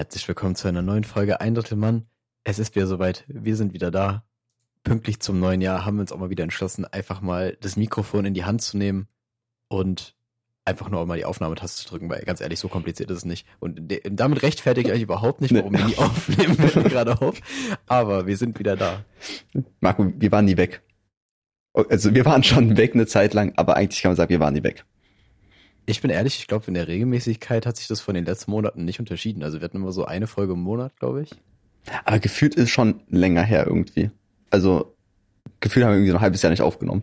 Herzlich willkommen zu einer neuen Folge Ein Drittel Mann. Es ist wieder soweit. Wir sind wieder da. Pünktlich zum neuen Jahr haben wir uns auch mal wieder entschlossen, einfach mal das Mikrofon in die Hand zu nehmen und einfach nur mal die Aufnahmetaste zu drücken, weil ganz ehrlich, so kompliziert ist es nicht. Und damit rechtfertige ich euch überhaupt nicht, warum wir nie aufnehmen, gerade auf. Aber wir sind wieder da. Marco, wir waren nie weg. Also wir waren schon weg eine Zeit lang, aber eigentlich kann man sagen, wir waren nie weg. Ich bin ehrlich, ich glaube, in der Regelmäßigkeit hat sich das von den letzten Monaten nicht unterschieden. Also wir hatten immer so eine Folge im Monat, glaube ich. Aber gefühlt ist schon länger her irgendwie. Also gefühlt haben wir irgendwie so ein halbes Jahr nicht aufgenommen.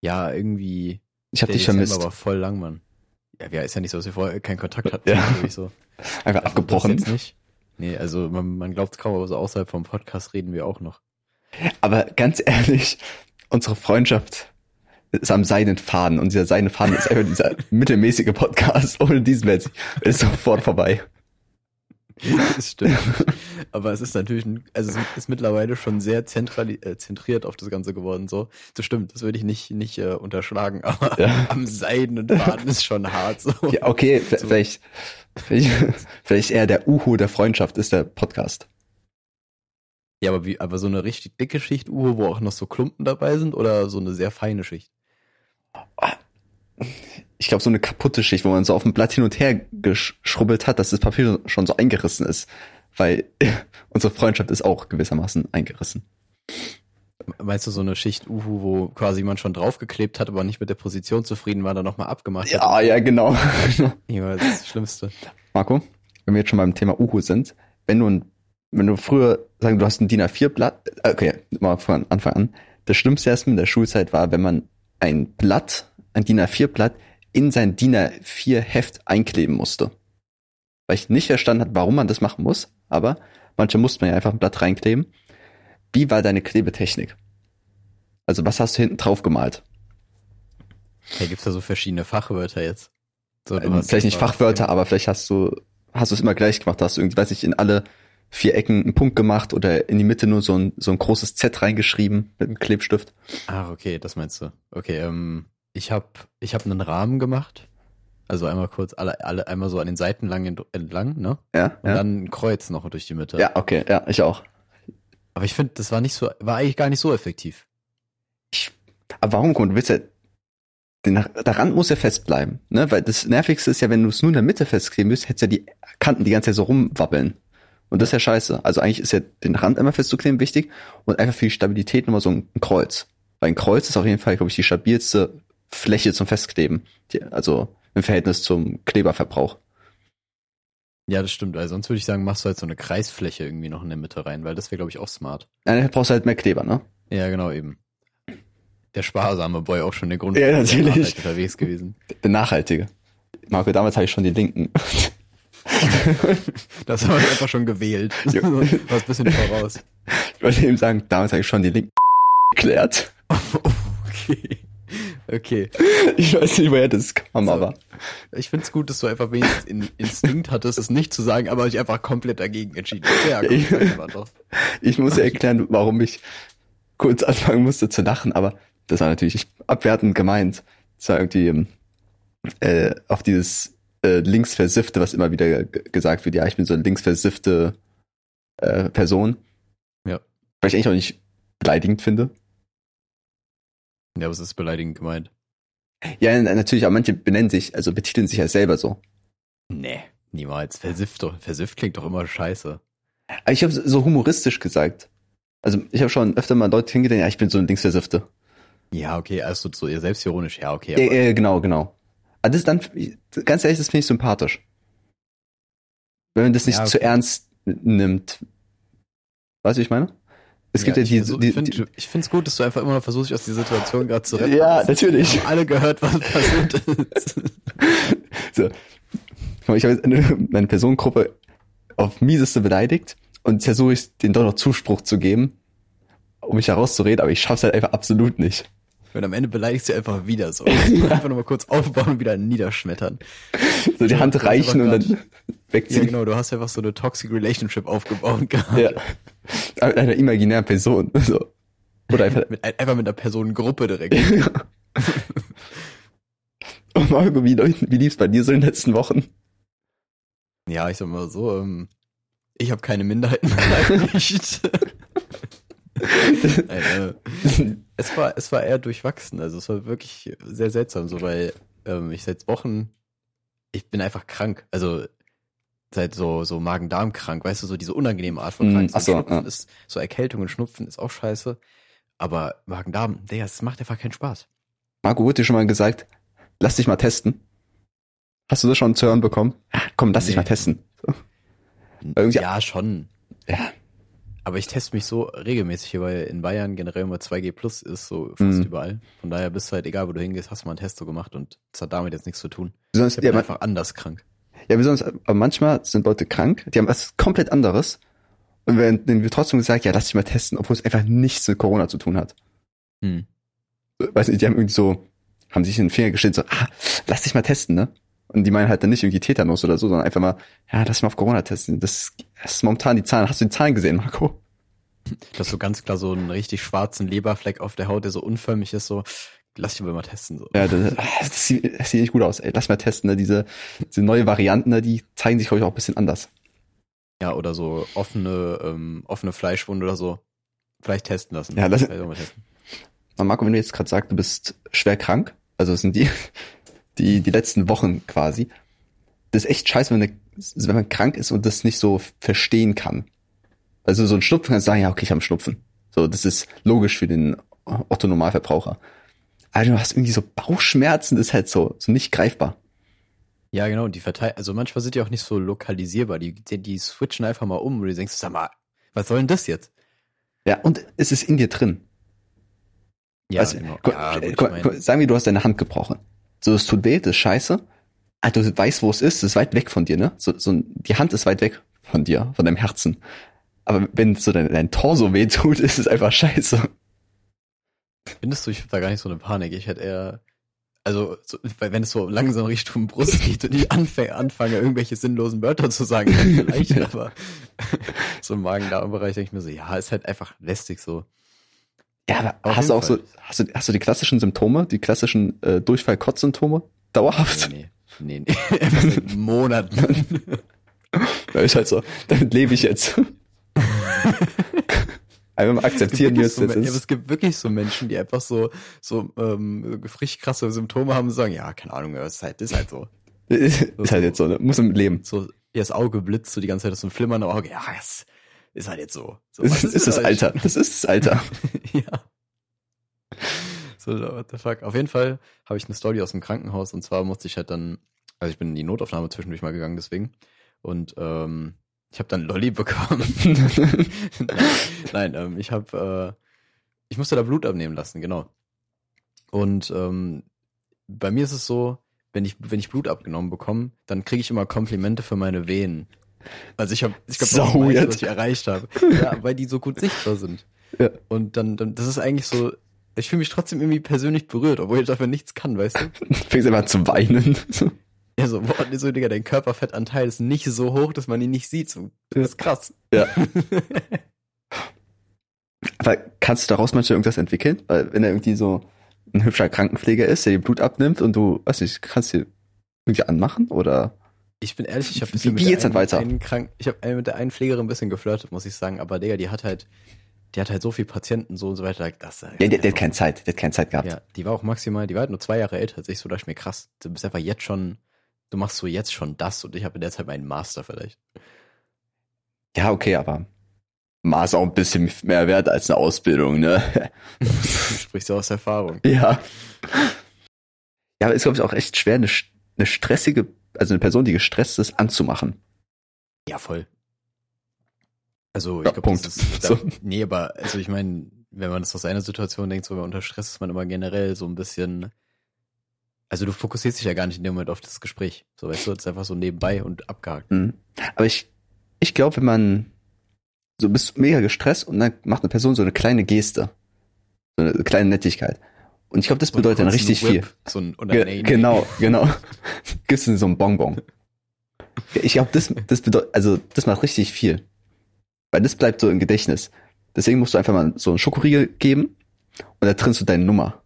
Ja, irgendwie. Ich habe dich vermisst. aber voll lang, Mann. Ja, ja, ist ja nicht so, dass wir vorher keinen Kontakt hatten. Ja. So. Einfach also, abgebrochen. nicht. Nee, also man, man glaubt kaum, aber so außerhalb vom Podcast reden wir auch noch. Aber ganz ehrlich, unsere Freundschaft ist am seinen Faden und dieser seine Faden ist einfach dieser mittelmäßige Podcast. Ohne diesen wäre es sofort vorbei. Das stimmt. Aber es ist natürlich, ein, also es ist mittlerweile schon sehr zentrali äh, zentriert auf das Ganze geworden. So, das stimmt. Das würde ich nicht nicht äh, unterschlagen. Aber ja. am seidenen Faden ist schon hart. So. Ja, okay, so. vielleicht, vielleicht, vielleicht eher der Uhu der Freundschaft ist der Podcast. Ja, aber wie, aber so eine richtig dicke Schicht Uhu, wo auch noch so Klumpen dabei sind, oder so eine sehr feine Schicht? Ich glaube, so eine kaputte Schicht, wo man so auf dem Blatt hin und her geschrubbelt hat, dass das Papier schon so eingerissen ist. Weil unsere Freundschaft ist auch gewissermaßen eingerissen. Meinst du so eine Schicht Uhu, wo quasi man schon draufgeklebt hat, aber nicht mit der Position zufrieden war, dann nochmal abgemacht ja, hat? Ja, ja, genau. ja, das ist das Schlimmste. Marco, wenn wir jetzt schon beim Thema Uhu sind, wenn du, wenn du früher, sagen du hast ein DIN A4-Blatt, äh, okay, mal von Anfang an, das Schlimmste erstmal in der Schulzeit war, wenn man ein Blatt, ein DIN A4-Blatt, in sein DIN A4-Heft einkleben musste. Weil ich nicht verstanden habe, warum man das machen muss, aber manche musste man ja einfach ein Blatt reinkleben. Wie war deine Klebetechnik? Also was hast du hinten drauf gemalt? Da gibt's da so verschiedene Fachwörter jetzt. So, ähm, vielleicht nicht Fachwörter, aber vielleicht hast du hast du es immer gleich gemacht, hast du irgendwie, weiß ich, in alle vier Ecken einen Punkt gemacht oder in die Mitte nur so ein, so ein großes Z reingeschrieben mit einem Klebstift. Ah, okay, das meinst du. Okay, ähm, ich habe ich hab einen Rahmen gemacht. Also einmal kurz, alle, alle einmal so an den Seiten lang entlang, ne? Ja. Und ja. dann ein Kreuz noch durch die Mitte. Ja, okay, ja, ich auch. Aber ich finde, das war nicht so, war eigentlich gar nicht so effektiv. Ich, aber warum, du willst ja, den, der Rand muss ja fest bleiben, ne? Weil das Nervigste ist ja, wenn du es nur in der Mitte festkleben müsst, hättest ja die Kanten die ganze Zeit so rumwabbeln. Und das ist ja scheiße. Also eigentlich ist ja den Rand einmal festzukleben wichtig und einfach für die Stabilität nochmal so ein Kreuz. Weil ein Kreuz ist auf jeden Fall, glaube ich, die stabilste Fläche zum Festkleben. Die, also im Verhältnis zum Kleberverbrauch. Ja, das stimmt. Also sonst würde ich sagen, machst du halt so eine Kreisfläche irgendwie noch in der Mitte rein, weil das wäre, glaube ich, auch smart. Ja, dann brauchst du halt mehr Kleber, ne? Ja, genau, eben. Der sparsame Boy auch schon der Grund ja, natürlich. unterwegs gewesen. Der Nachhaltige. Marco, damals habe ich schon die Linken. das haben wir einfach schon gewählt. Du warst ein bisschen voraus. Ich wollte eben sagen, damals habe ich schon die Linken geklärt. okay. Okay. Ich weiß nicht, woher das kam, so. aber. Ich find's gut, dass du einfach wenigstens in Instinkt hattest, es nicht zu sagen, aber ich einfach komplett dagegen entschieden. Ja, gut, ich, ich muss ja erklären, warum ich kurz anfangen musste zu lachen, aber das war natürlich abwertend gemeint. Das war irgendwie äh, auf dieses äh, linksversiffte, was immer wieder gesagt wird, ja, ich bin so eine linksversiffte äh, Person. Ja. Weil ich eigentlich auch nicht beleidigend finde. Ja, es ist beleidigend gemeint. Ja, natürlich, aber manche benennen sich, also betiteln sich ja selber so. Nee, niemals. Versifft doch, versifft klingt doch immer scheiße. Aber ich habe so humoristisch gesagt. Also ich habe schon öfter mal Leute hingedacht, ja, ich bin so ein Linksversiffte. Ja, okay, also so selbstironisch, ja, okay. Ja, ja, genau, genau. Aber das ist dann, ganz ehrlich, das finde ich sympathisch. Wenn man das nicht ja, okay. zu ernst nimmt. Weißt du, wie ich meine? Es gibt ja, ja die, die, die, Ich finde es gut, dass du einfach immer noch versuchst, dich aus dieser Situation gerade zu retten. Ja, natürlich. Wir haben alle gehört, was passiert ist. so. Ich habe jetzt eine, meine Personengruppe auf mieseste beleidigt und versuche ich, denen doch noch Zuspruch zu geben, um mich herauszureden, aber ich schaff's halt einfach absolut nicht. Und am Ende beleidigst du einfach wieder so. einfach nochmal kurz aufbauen und wieder niederschmettern. So die Hand reichen und dann wegziehen. Ja, genau, du hast einfach so eine toxic Relationship aufgebaut gehabt. Ja. Mit einer imaginären Person. So. Oder einfach mit, einfach mit einer Personengruppe direkt. Und Marco, wie, wie lief's bei dir so in den letzten Wochen? Ja, ich sag mal so, ähm, ich habe keine Minderheiten beleidigt. Nein, äh, es war es war eher durchwachsen, also es war wirklich sehr seltsam, so weil ähm, ich seit Wochen ich bin einfach krank, also seit so so Magen-Darm krank, weißt du, so diese unangenehme Art von Mm, krank. ach so, ja. ist so Erkältung und Schnupfen ist auch scheiße, aber Magen-Darm, der es macht einfach keinen Spaß. Marco wurde dir schon mal gesagt, lass dich mal testen. Hast du das schon zu hören bekommen? Komm, lass dich Nee. mal testen. So. Irgendwie- ja, schon. Ja. Aber ich teste mich so regelmäßig hier, weil in Bayern generell immer 2G plus ist, so fast Mhm. überall. Von daher bist du halt, egal wo du hingehst, hast du mal einen Test so gemacht und das hat damit jetzt nichts zu tun. Besonders, Ich ja, einfach anders krank. ja, besonders, aber manchmal sind Leute krank, die haben was komplett anderes. Und werden denen wird trotzdem gesagt, ja, lass dich mal testen, obwohl es einfach nichts mit Corona zu tun hat. Hm. Weiß nicht, die haben irgendwie so, haben sich in den Finger gestellt, so, ah, lass dich mal testen, ne? Und die meinen halt dann nicht irgendwie Tetanus oder so, sondern einfach mal, ja, lass mal auf Corona testen. Das, das ist momentan die Zahlen. Hast du die Zahlen gesehen, Marco? Du hast so ganz klar so einen richtig schwarzen Leberfleck auf der Haut, der so unförmig ist, so, lass dich mal testen, so. Ja, das, das, sieht, das sieht nicht gut aus, ey. Lass mal testen, ne? Diese, diese neue Varianten, ne? die zeigen sich, glaube ich, auch ein bisschen anders. Ja, oder so offene, ähm, offene Fleischwunde oder so. Vielleicht testen lassen. Ja, lass- Vielleicht mal testen. Marco, wenn du jetzt gerade sagst, du bist schwer krank, also sind die, die, die letzten Wochen quasi, das ist echt scheiße, wenn, eine, wenn man krank ist und das nicht so verstehen kann. Also so ein Schnupfen kannst du sagen, ja, okay, ich habe einen Schnupfen. So, das ist logisch für den Otto-Normalverbraucher. Aber du hast irgendwie so Bauchschmerzen, das ist halt so, so nicht greifbar. Ja, genau, und die verteilen, also manchmal sind die auch nicht so lokalisierbar, die, die, die switchen einfach mal um und du denkst, sag mal, was soll denn das jetzt? Ja, und es ist in dir drin. Ja, Also, genau. ja, gut, sagen wir, du hast deine Hand gebrochen. So, es tut weh, das ist scheiße. Ah, du weißt, wo es ist, es ist weit weg von dir, ne? So, so, die Hand ist weit weg von dir, von deinem Herzen. Aber wenn so dein, dein Torso weh tut, ist es einfach scheiße. Findest du, ich hab da gar nicht so eine Panik. Ich hätte eher, also, so, wenn es so langsam Richtung Brust geht und ich anfange, anfange irgendwelche sinnlosen Wörter zu sagen, vielleicht, aber so im Magen-Darm-Bereich denke ich mir so, ja, ist halt einfach lästig so. Ja, aber hast du auch so, Fall. hast du, hast du die klassischen Symptome, die klassischen äh, Durchfall-Kotz-Symptome? Dauerhaft? Nee, nee, nee, nee. Seit Monaten. Da ist halt so, damit lebe ich jetzt. Einfach mal akzeptieren, wie es so, jetzt ja, es gibt wirklich so Menschen, die einfach so, so, ähm, frisch krasse Symptome haben und sagen, ja, keine Ahnung, das ist halt, ist halt so. Ist halt jetzt so, ne? Muss damit leben. So, ihr das Auge blitzt, so die ganze Zeit so ein Flimmern im Auge, ja, es ist halt jetzt so. so Das ist, ist das? Alter. Das ist das Alter. ja. So, what the fuck. Auf jeden Fall habe ich eine Story aus dem Krankenhaus und zwar musste ich halt dann, also ich bin in die Notaufnahme zwischendurch mal gegangen, deswegen. Und ähm, ich habe dann Lolli bekommen. Nein, ähm, ich habe, äh, ich musste da Blut abnehmen lassen, genau. Und ähm, bei mir ist es so, wenn ich, wenn ich Blut abgenommen bekomme, dann kriege ich immer Komplimente für meine Venen. Also ich habe, ich glaube, So das weird. was ich erreicht habe. Ja, weil die so gut sichtbar sind. Ja. Und dann, dann, das ist eigentlich so, ich fühle mich trotzdem irgendwie persönlich berührt, obwohl ich dafür nichts kann, weißt du? Fängst einfach an zu weinen. Ja, so, boah, so, Digga, dein Körperfettanteil ist nicht so hoch, dass man ihn nicht sieht. So, das ist krass. Ja. Aber kannst du daraus manchmal irgendwas entwickeln? Weil wenn er irgendwie so ein hübscher Krankenpfleger ist, der dir Blut abnimmt und du, weiß nicht, kannst du irgendwie anmachen oder? Ich bin ehrlich, ich habe Wie- wie jetzt dann weiter? einen krank, ich habe mit der einen Pflegerin ein bisschen geflirtet, muss ich sagen, aber Digga, die hat halt, die hat halt so viel Patienten so und so weiter. Das, Ja, der, der hat keine Zeit, der hat keine Zeit gehabt. Ja, die war auch maximal, die war halt nur zwei Jahre älter als ich, so dachte ich mir krass, du bist einfach jetzt schon, du machst so jetzt schon das und ich habe in der Zeit meinen Master vielleicht. Ja, okay, aber ist auch ein bisschen mehr wert als eine Ausbildung, ne? Du sprichst ja aus Erfahrung. Ja. Ja, aber ist, glaube ich, auch echt schwer, eine, eine stressige, also eine Person, die gestresst ist, anzumachen. Ja, voll. Also, Ja, ich glaube, Punkt. das ist, da, So. nee, aber, also ich meine, wenn man das aus einer Situation denkt, so unter Stress ist man immer generell so ein bisschen, also du fokussierst dich ja gar nicht in dem Moment auf das Gespräch. So, weißt du, das ist einfach so nebenbei und abgehakt. Mhm. Aber ich, ich glaube, wenn man so bist mega gestresst und dann macht eine Person so eine kleine Geste, so eine kleine Nettigkeit. Und ich glaube, das So bedeutet dann richtig viel. So ein, oder Ge nee, nee. genau, genau. Gibst du so ein Bonbon. Ich glaube, das, das bedeutet, also das macht richtig viel. Weil das bleibt so im Gedächtnis. Deswegen musst du einfach mal so einen Schokoriegel geben und da trinnst du deine Nummer.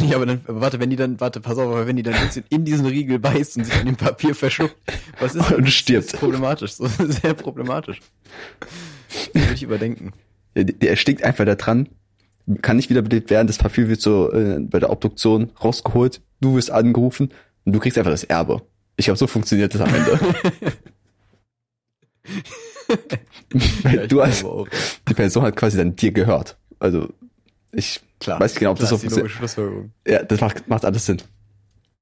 Ja, aber dann, warte, wenn die dann, warte, pass auf, aber wenn die dann in diesen Riegel beißt und sich an dem Papier verschluckt, was ist Und stirbt. Das ist problematisch, so sehr problematisch. Das würde ich überdenken. Der, der erstickt einfach da dran, kann nicht wiederbelebt werden, das Papier wird so äh, bei der Obduktion rausgeholt, du wirst angerufen und du kriegst einfach das Erbe. Ich glaube, so funktioniert das am Ende. Weil du als, die Person hat quasi dann dir gehört. Also, ich Klar, weiß nicht genau, ob das so funktioniert. Ja, das macht, macht alles Sinn.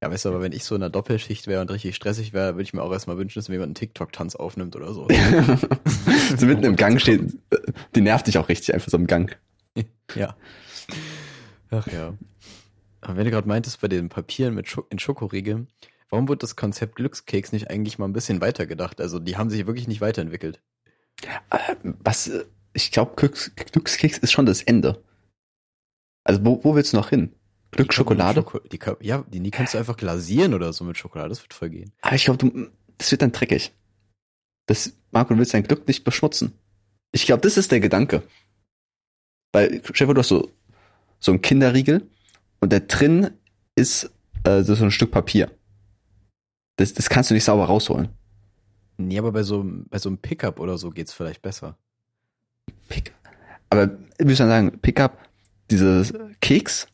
Ja, weißt du, aber wenn ich so in einer Doppelschicht wäre und richtig stressig wäre, würde ich mir auch erstmal wünschen, dass mir jemand einen TikTok-Tanz aufnimmt oder so. so mitten im Gang steht, äh, die nervt dich auch richtig einfach so im Gang. ja. Ach ja. Aber wenn du gerade meintest, bei den Papieren mit Scho in Schokoriegel, warum wurde das Konzept Glückskeks nicht eigentlich mal ein bisschen weitergedacht? Also die haben sich wirklich nicht weiterentwickelt. Äh, Was, äh, ich glaube, Glücks, Glückskeks ist schon das Ende. Also, wo, wo willst du noch hin? Glück Schokolade? Schoko die, ja, die, die kannst du einfach glasieren oder so mit Schokolade, das wird voll gehen. Aber ich glaube, das wird dann dreckig. Das, Marco, du willst dein Glück nicht beschmutzen. Ich glaube, das ist der Gedanke. Weil, Stefan, du hast so, so ein Kinderriegel und da drin ist äh, so so ein Stück Papier. Das, das kannst du nicht sauber rausholen. Nee, aber bei so, einem- bei so einem Pickup oder so geht's vielleicht besser. Pick. Aber ich würde sagen, Pickup, dieses Keks,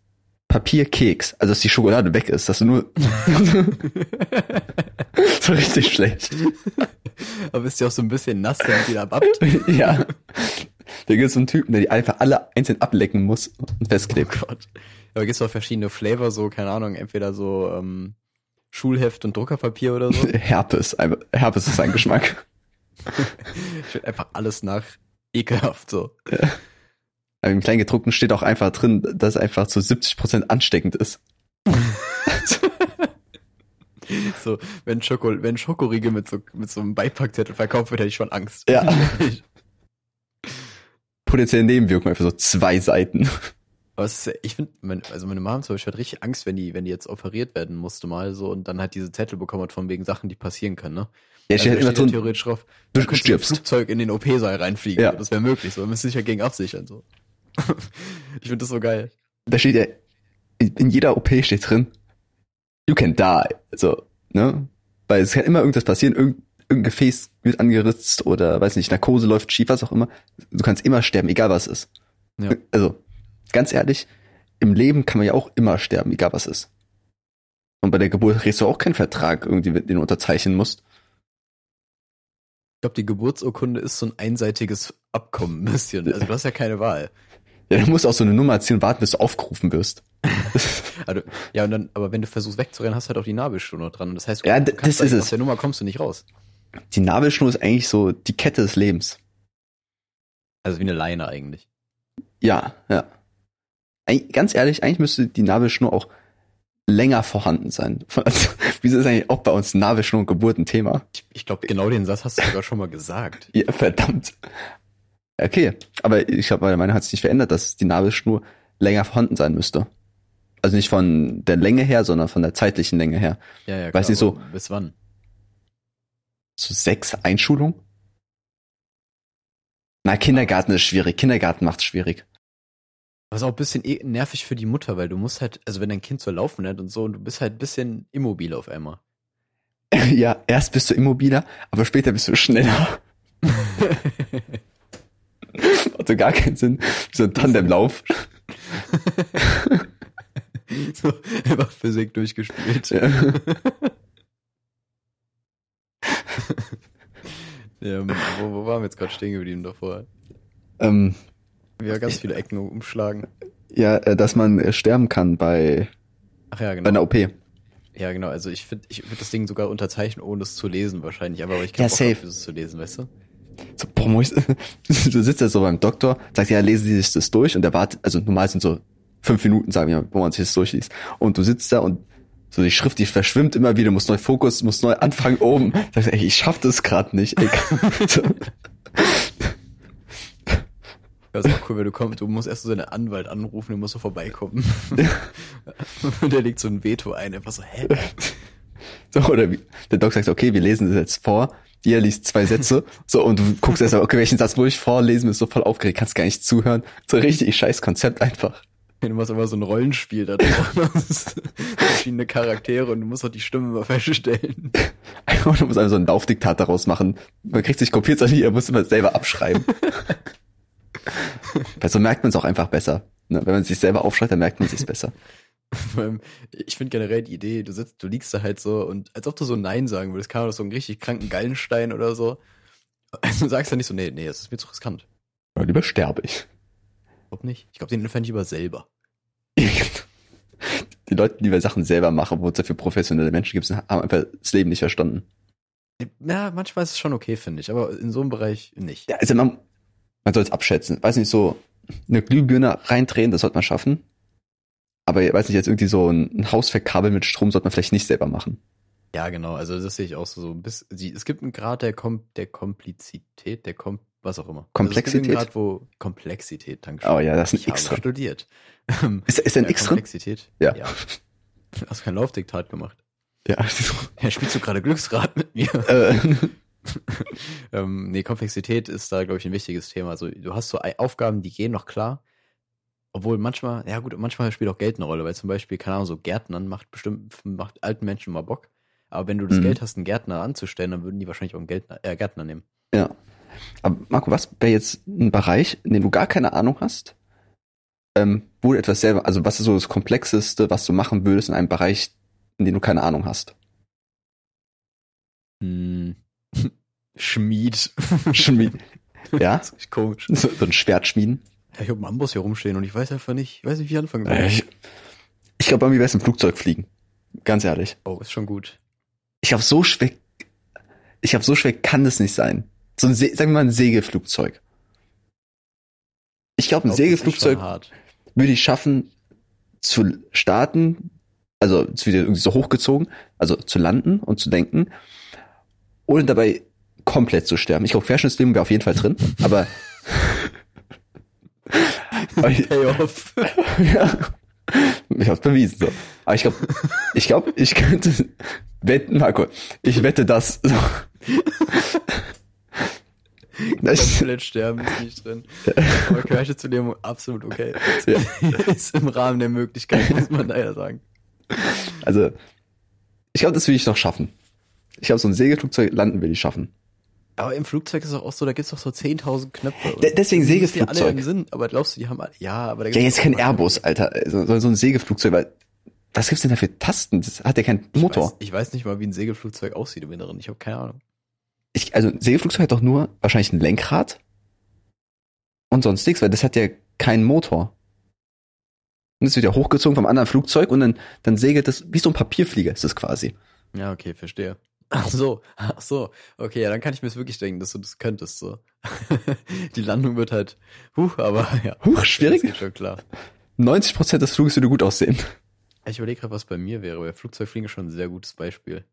Papierkeks, also dass die Schokolade weg ist, dass du nur so richtig schlecht. aber ist ja auch so ein bisschen nass, damit die da abbt. ja. Da gibt es so einen Typen, der die einfach alle einzeln ablecken muss und Oh festklebt. Gott. Aber gibt's auch verschiedene Flavor, so, keine Ahnung, entweder so ähm, Schulheft und Druckerpapier oder so. Herpes, Herpes ist sein Geschmack. Einfach alles nach ekelhaft so. Aber Im Kleingedruckten steht auch einfach drin, dass es einfach zu 70% ansteckend ist. So, wenn Schoko, wenn Schokoriegel mit so, mit so einem Beipackzettel verkauft wird, hätte ich schon Angst. Ja. Potenzielle Nebenwirkungen, einfach so zwei Seiten. Aber es ist, ich finde, mein, also meine Mom zum Beispiel hat richtig Angst, wenn die, wenn die jetzt operiert werden musste mal so und dann halt diese Zettel bekommen hat von wegen Sachen, die passieren können, ne? Ja, Also steht da halt immer drin, theoretisch drauf, du du stirbst. Flugzeug in den OP-Saal reinfliegen. Ja. Das wäre möglich, so. Man müsste sich ja gegen absichern, so. ich finde das so geil. Da steht ja, in, jeder OP steht drin, you can die. Also, ne? Weil es kann immer irgendwas passieren, irgend, irgendein Gefäß wird angeritzt oder, weiß nicht, Narkose läuft schief, was auch immer. Du kannst immer sterben, egal was ist. Ja. Also, ganz ehrlich, im Leben kann man ja auch immer sterben, egal was ist. Und bei der Geburt kriegst du auch keinen Vertrag irgendwie, den du unterzeichnen musst. Ich glaube, die Geburtsurkunde ist so ein einseitiges Abkommen ein bisschen. Also du hast ja keine Wahl. Ja, du musst auch so eine Nummer ziehen und warten, bis du aufgerufen wirst. Also, ja, und dann, aber wenn du versuchst wegzurennen, hast du halt auch die Nabelschnur noch dran. Und das heißt, Ja, du das ist es. Aus der Nummer kommst du nicht raus. Die Nabelschnur ist eigentlich so die Kette des Lebens. Also wie eine Leine eigentlich. Ja, ja. Ganz ehrlich, eigentlich müsste die Nabelschnur auch länger vorhanden sein. Also, Wieso ist eigentlich auch bei uns Nabelschnur und Geburt ein Thema? Ich, ich glaube, genau den Satz hast du sogar schon mal gesagt. Ja, verdammt. Okay, aber ich glaube, meine Meinung hat sich nicht verändert, dass die Nabelschnur länger vorhanden sein müsste. Also nicht von der Länge her, sondern von der zeitlichen Länge her. Ja, ja, Weiß nicht so. Bis wann? So sechs Einschulung? Na, Kindergarten ist schwierig. Kindergarten macht's schwierig. Was auch ein bisschen eh nervig für die Mutter, weil du musst halt, also wenn dein Kind so laufen lernt und so, und du bist halt ein bisschen immobil auf einmal. Ja, erst bist du immobiler, aber später bist du schneller. Hatte gar keinen Sinn. So ein Tandemlauf. so, einfach Physik durchgespielt. Ja. Ja, wo, wo waren wir jetzt gerade stehen geblieben davor? Ähm, Wir haben ganz viele Ecken umschlagen. ja, äh, dass man äh, sterben kann bei, Ach ja, bei genau. einer OP. Ja, genau. Also ich finde, ich würde das Ding sogar unterzeichnen, ohne es zu lesen wahrscheinlich. Aber ich Ja, kann safe. es zu lesen, weißt du? So, boah, muss ich, du sitzt ja so beim Doktor, sagt, ja, lesen Sie sich das durch und der wartet, also normal sind so fünf Minuten, sagen wir, wo man sich das durchliest. Und du sitzt da und so die Schrift, die verschwimmt immer wieder, muss neu Fokus, muss neu anfangen oben. Sagst, ey, ich schaff das gerade nicht. Ey. So. Das ist auch cool, wenn du kommst, du musst erst so deinen Anwalt anrufen, der muss so vorbeikommen. Und der legt so ein Veto ein, einfach so, hä? So, oder wie, der Doc sagt, okay, wir lesen das jetzt vor. Dir liest zwei Sätze. So, und du guckst erst mal, okay, welchen Satz muss ich vorlesen, bist so voll aufgeregt, kannst gar nicht zuhören. So richtig scheiß Konzept einfach. Du machst immer so ein Rollenspiel da drauf. verschiedene Charaktere und du musst auch die Stimme immer feststellen. du musst einfach so ein Laufdiktat daraus machen. Man kriegt sich kopiert, sondern ihr muss immer selber abschreiben. Weil so merkt man es auch einfach besser. Ne? Wenn man sich selber aufschreibt, dann merkt man es sich besser. Ich finde generell die Idee, du sitzt, du liegst da halt so und als ob du so Nein sagen würdest, kann man so einen richtig kranken Gallenstein oder so. Also du sagst ja nicht so, nee, nee, das ist mir zu riskant. Ja, lieber sterbe ich. Ich glaube nicht. Ich glaube, den entferne ich lieber selber. die Leute, die wir Sachen selber machen, wo es dafür professionelle Menschen gibt, haben einfach das Leben nicht verstanden. Ja, manchmal ist es schon okay, finde ich, aber in so einem Bereich nicht. Ja, also man, man soll es abschätzen. Weiß nicht, so eine Glühbirne reindrehen, das sollte man schaffen. Aber ich weiß nicht, jetzt irgendwie so ein Haus verkabeln mit Strom sollte man vielleicht nicht selber machen. Ja, genau. Also das sehe ich auch so. so bis, es gibt einen Grad der, Kom der Komplizität, der Kom was auch immer. Komplexität? Also Grad, wo Komplexität, danke Oh ja, das ist ein ich X drin. studiert. Ist, ist ein ja, drin? Komplexität? Ja. ja. Hast kein Laufdiktat gemacht. Ja. ja spielst du gerade Glücksrad mit mir? Äh. ähm, nee, Komplexität ist da, glaube ich, ein wichtiges Thema. Also du hast so Aufgaben, die gehen noch klar. Obwohl manchmal, ja gut, manchmal spielt auch Geld eine Rolle, weil zum Beispiel, keine Ahnung, so Gärtnern macht bestimmt, macht alten Menschen mal Bock. Aber wenn du das mhm. Geld hast, einen Gärtner anzustellen, dann würden die wahrscheinlich auch einen Gärtner, äh, Gärtner nehmen. Ja. Aber Marco, was wäre jetzt ein Bereich, in dem du gar keine Ahnung hast, ähm, wo du etwas selber, also was ist so das Komplexeste, was du machen würdest in einem Bereich, in dem du keine Ahnung hast? Hm. Schmied. Schmied. Ja? Das ist komisch. So, so ein Schwert schmieden. Ja, ich habe einen Amboss hier rumstehen und ich weiß einfach nicht, ich weiß nicht, wie ich anfangen soll. Ich, ich glaube, irgendwie wäre es ein Flugzeug fliegen. Ganz ehrlich. Oh, ist schon gut. Ich habe so schwer, ich habe so schwer kann es nicht sein. So ein, sagen wir mal ein Segelflugzeug. Ich glaube, ein Segelflugzeug würde ich schaffen zu starten, also zu wieder irgendwie so hochgezogen, also zu landen und zu denken, ohne dabei komplett zu sterben. Ich glaube, Querschnittslähmung wäre auf jeden Fall drin, aber Payoff. ja. Ich hab's bewiesen. So. Aber ich glaube, ich glaube, ich könnte wetten, Marco, ich wette das. So. Komplett sterben ist nicht drin. Aber dem absolut okay. Ja. ist im Rahmen der Möglichkeit, muss man daher sagen. Also, ich glaube, das will ich noch schaffen. Ich glaube, so ein Segelflugzeug landen will ich schaffen. Aber im Flugzeug ist es auch so, da gibt's doch so 10.000 Knöpfe. De deswegen Segelflugzeug. Alle im Sinn, aber glaubst du, die haben alle, ja, aber da gibt's Ja, jetzt kein Airbus, Alter. So, so ein Segelflugzeug, weil, was gibt's denn da für Tasten? Das hat ja keinen Motor. Ich weiß, ich weiß nicht mal, wie ein Segelflugzeug aussieht im Inneren. Ich habe keine Ahnung. Ich, also ein Segelflugzeug hat doch nur wahrscheinlich ein Lenkrad und sonst nichts, weil das hat ja keinen Motor. Und das wird ja hochgezogen vom anderen Flugzeug und dann, dann segelt das, wie so ein Papierflieger ist das quasi. Ja, okay, verstehe. Ach so, ach so. Okay, ja, dann kann ich mir wirklich denken, dass du das könntest, so. Die Landung wird halt, huch, aber ja. Huch, schwierig. Das ist schon klar. 90 Prozent des Fluges würde gut aussehen. Ich überlege gerade, was bei mir wäre, weil Flugzeugfliegen ist schon ein sehr gutes Beispiel.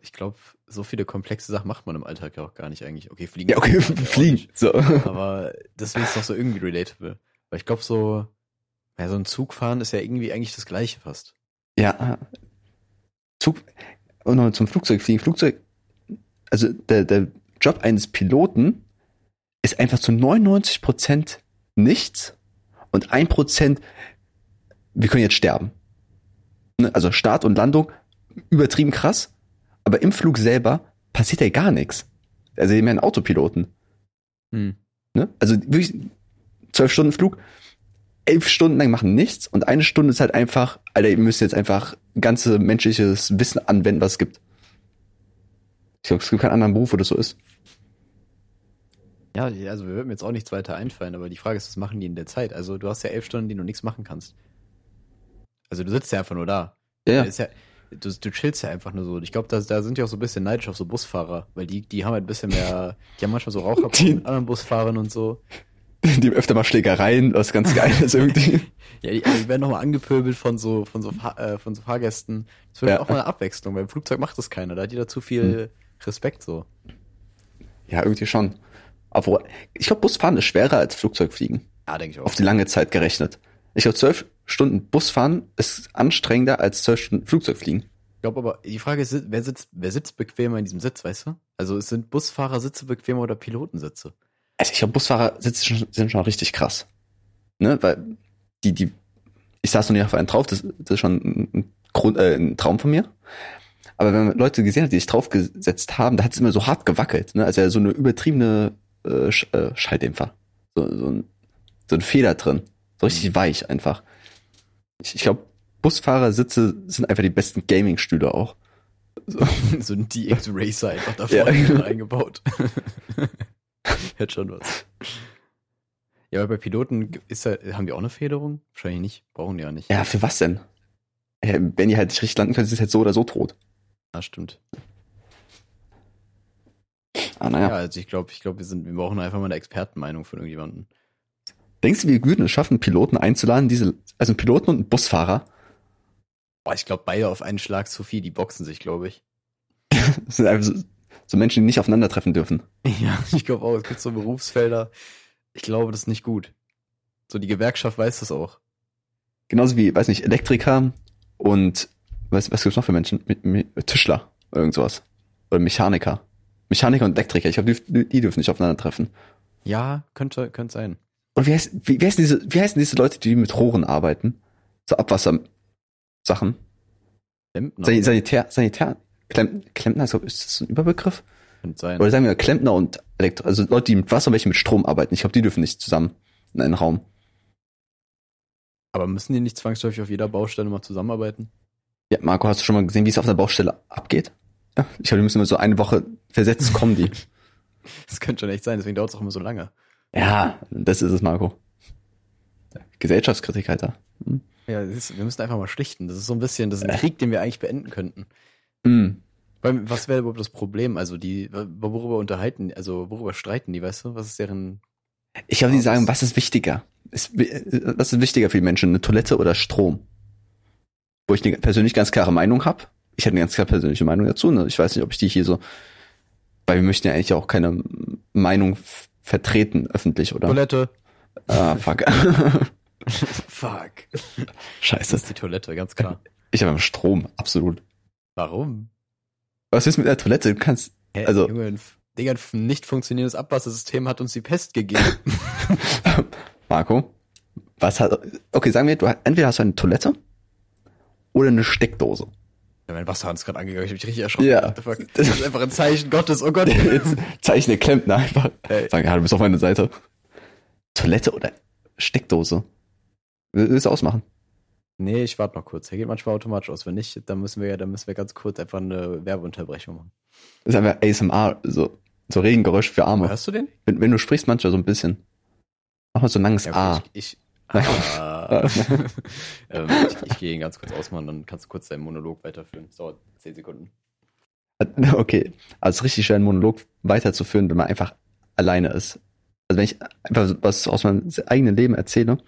Ich glaube, glaub, so viele komplexe Sachen macht man im Alltag ja auch gar nicht eigentlich. Okay, fliegen. Ja, okay, fliegen. So. Aber deswegen ist es doch so irgendwie relatable. Weil ich glaube, so, ja, so ein Zug fahren ist ja irgendwie eigentlich das Gleiche fast. Ja. Zug, und noch zum Flugzeug fliegen. Flugzeug, also der, der Job eines Piloten ist einfach zu 99 Prozent nichts und ein Prozent, wir können jetzt sterben. Ne, also Start und Landung, übertrieben krass, aber im Flug selber passiert ja gar nichts. Also eben ein Autopiloten. Hm. Ne? Also wirklich zwölf Stunden Flug, elf Stunden lang machen nichts und eine Stunde ist halt einfach, Alter, ihr müsst jetzt einfach ganze menschliches Wissen anwenden, was es gibt. Ich glaube, es gibt keinen anderen Beruf, wo das so ist. Ja, also wir würden mir jetzt auch nichts weiter einfallen, aber die Frage ist, was machen die in der Zeit? Also du hast ja elf Stunden, die du nichts machen kannst. Also du sitzt ja einfach nur da. Ja. ja du, du chillst ja einfach nur so. Ich glaube, da, da sind die auch so ein bisschen neidisch auf so Busfahrer, weil die, die haben halt ein bisschen mehr, die haben manchmal so Raucher mit anderen Busfahrern und so. Die öfter mal Schlägereien, was ganz geil ist irgendwie. ja, die, die werden nochmal angepöbelt von so, von so, äh, von so Fahrgästen. Das wird ja. auch mal eine Abwechslung. Beim Flugzeug macht das keiner. Da hat jeder zu viel hm. Respekt so. Ja, irgendwie schon. Aber ich glaube, Busfahren ist schwerer als Flugzeugfliegen. Ja, denke ich auch. Auf die lange Zeit gerechnet. Ich glaube, zwölf Stunden Busfahren ist anstrengender als zwölf Stunden Flugzeugfliegen. Ich glaube aber, die Frage ist, wer sitzt, wer sitzt bequemer in diesem Sitz, weißt du? Also sind Busfahrersitze bequemer oder Pilotensitze? Also ich glaube, Busfahrer sind schon richtig krass. Ne? Weil die, die ich saß noch nie auf einen drauf, das, das ist schon ein, Grund, äh, ein Traum von mir. Aber wenn man Leute gesehen hat, die sich draufgesetzt haben, da hat es immer so hart gewackelt. Ne? Also ja, so eine übertriebene äh, Sch äh, Schalldämpfer. So, so, ein, so ein Feder drin. So richtig mhm. weich einfach. Ich, ich glaube, Busfahrersitze sind einfach die besten Gaming-Stühle auch. So, so ein DX Racer einfach da vorne ja. eingebaut. Hätte schon was. Ja, aber bei Piloten ist da, haben die auch eine Federung? Wahrscheinlich nicht. Brauchen die ja nicht. Ja, für was denn? Wenn die halt nicht richtig landen können, sind sie halt so oder so tot. Ah, stimmt. Ah, naja. Ja, also ich glaube, ich glaube, wir sind, wir brauchen einfach mal eine Expertenmeinung von irgendjemandem. Denkst du, wie gut es schaffen, Piloten einzuladen, diese, also einen Piloten und einen Busfahrer? Boah, ich glaube, beide auf einen Schlag zu viel, die boxen sich, glaube ich. das sind einfach so, so Menschen, die nicht aufeinandertreffen dürfen. Ja, ich glaube auch, es gibt so Berufsfelder. Ich glaube, das ist nicht gut. So, die Gewerkschaft weiß das auch. Genauso wie, weiß nicht, Elektriker und was, was gibt's noch für Menschen? Tischler irgend sowas. Oder Mechaniker. Mechaniker und Elektriker, ich glaube, die, die dürfen nicht aufeinandertreffen. Ja, könnte, könnte sein. Und wie, heißt, wie, wie, heißen diese, wie heißen diese Leute, die mit Rohren arbeiten? So Abwassersachen. Sanitär, Sanitär, Klemm, Klempner, ist das ein Überbegriff? Könnte sein. Oder sagen wir Klempner und Elektro, also Leute, die mit Wasser, welche mit Strom arbeiten. Ich glaube, die dürfen nicht zusammen in einen Raum. Aber müssen die nicht zwangsläufig auf jeder Baustelle mal zusammenarbeiten? Ja, Marco, hast du schon mal gesehen, wie es auf der Baustelle abgeht? Ja, ich glaube, die müssen immer so eine Woche versetzt kommen, die. das könnte schon echt sein, deswegen dauert es auch immer so lange. Ja, das ist es, Marco. Gesellschaftskritik, Alter. Hm? Ja, ist, wir müssen einfach mal schlichten. Das ist so ein bisschen, das ist ein Krieg, den wir eigentlich beenden könnten. Mhm. Was wäre überhaupt das Problem? Also die, worüber unterhalten, also worüber streiten die, weißt du? Was ist deren. Ich glaube, die sagen, was ist wichtiger? Ist, was ist wichtiger für die Menschen? Eine Toilette oder Strom? Wo ich eine persönlich ganz klare Meinung habe. Ich habe eine ganz klare persönliche Meinung dazu. Ne? Ich weiß nicht, ob ich die hier so. Weil wir möchten ja eigentlich auch keine Meinung vertreten, öffentlich, oder? Toilette. Ah, fuck. fuck. Scheiße. Das ist die Toilette, ganz klar. Ich habe Strom, absolut. Warum? Was ist mit der Toilette? Du kannst, Hä, also. Junge, Digga, ein nicht funktionierendes Abwassersystem hat uns die Pest gegeben. Marco, was hat, okay, sagen wir, du, entweder hast du eine Toilette oder eine Steckdose. Ja, mein Wasser hat es gerade angegangen, ich hab mich richtig erschrocken. Ja. Das ist einfach ein Zeichen Gottes, oh Gott. Jetzt Zeichen der Klempner einfach. Hey. Sagen, ja, du bist auf meiner Seite. Toilette oder Steckdose? Willst du ausmachen? Nee, ich warte noch kurz. Er geht manchmal automatisch aus. Wenn nicht, dann müssen wir ja, dann müssen wir ganz kurz einfach eine Werbeunterbrechung machen. Das ist einfach ASMR, so, so Regengeräusch für Arme. Hörst du den? Wenn, wenn du sprichst manchmal so ein bisschen. Mach mal so ein langes ja, A. Ich, ich, ah, ähm, ich, ich gehe ihn ganz kurz ausmachen, dann kannst du kurz deinen Monolog weiterführen. Das dauert zehn Sekunden. Okay, also richtig schwer einen Monolog weiterzuführen, wenn man einfach alleine ist. Also wenn ich einfach was aus meinem eigenen Leben erzähle,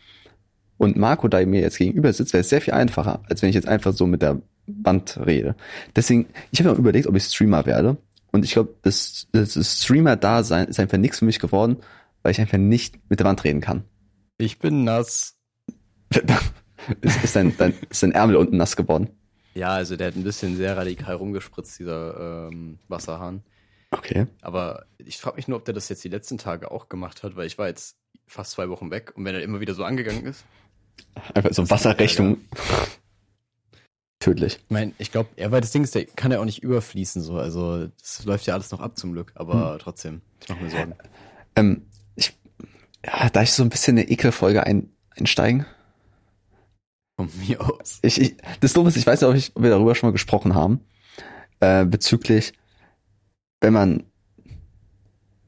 und Marco da mir jetzt gegenüber sitzt, wäre es sehr viel einfacher, als wenn ich jetzt einfach so mit der Wand rede. Deswegen, ich habe mir überlegt, ob ich Streamer werde. Und ich glaube, das, das Streamer-Dasein ist einfach nichts für mich geworden, weil ich einfach nicht mit der Wand reden kann. Ich bin nass. ist, ist, dein, dein, ist dein Ärmel unten nass geworden? Ja, also der hat ein bisschen sehr radikal rumgespritzt, dieser ähm, Wasserhahn. Okay. Aber ich frage mich nur, ob der das jetzt die letzten Tage auch gemacht hat, weil ich war jetzt fast zwei Wochen weg und wenn er immer wieder so angegangen ist, Einfach so Wasserrechnung. Tödlich. Ich meine, ich glaube, er weil das Ding ist, der kann ja auch nicht überfließen, so. Also, das läuft ja alles noch ab zum Glück, aber hm. trotzdem, ich mache mir Sorgen. Ähm, ich, ja, da ich so ein bisschen eine Ekelfolge ein, einsteigen? Von mir aus. Ich, ich, das Dumme ist, ich weiß nicht, ob, ich, ob wir darüber schon mal gesprochen haben, äh, bezüglich, wenn man,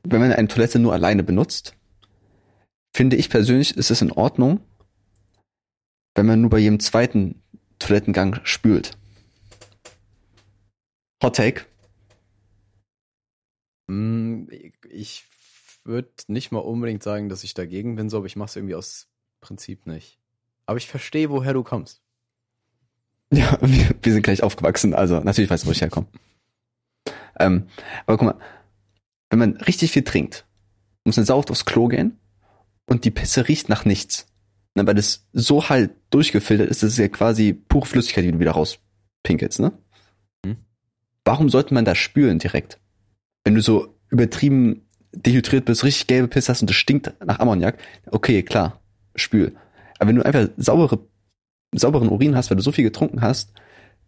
wenn man eine Toilette nur alleine benutzt, finde ich persönlich, ist es in Ordnung, wenn man nur bei jedem zweiten Toilettengang spült. Hot Take? Mm, ich würde nicht mal unbedingt sagen, dass ich dagegen bin, so, aber ich mache es irgendwie aus Prinzip nicht. Aber ich verstehe, woher du kommst. Ja, wir, wir sind gleich aufgewachsen, also natürlich weißt du, wo ich herkomme. Ähm, aber guck mal, wenn man richtig viel trinkt, muss man sauft aufs Klo gehen und die Pisse riecht nach nichts. Ne, weil das so halt durchgefiltert ist, das ist ja quasi pure Flüssigkeit, die du wieder rauspinkelst, ne? Hm. Warum sollte man da spülen direkt? Wenn du so übertrieben dehydriert bist, richtig gelbe Piss hast und das stinkt nach Ammoniak, okay, klar, spül. Aber wenn du einfach saure sauberen Urin hast, weil du so viel getrunken hast,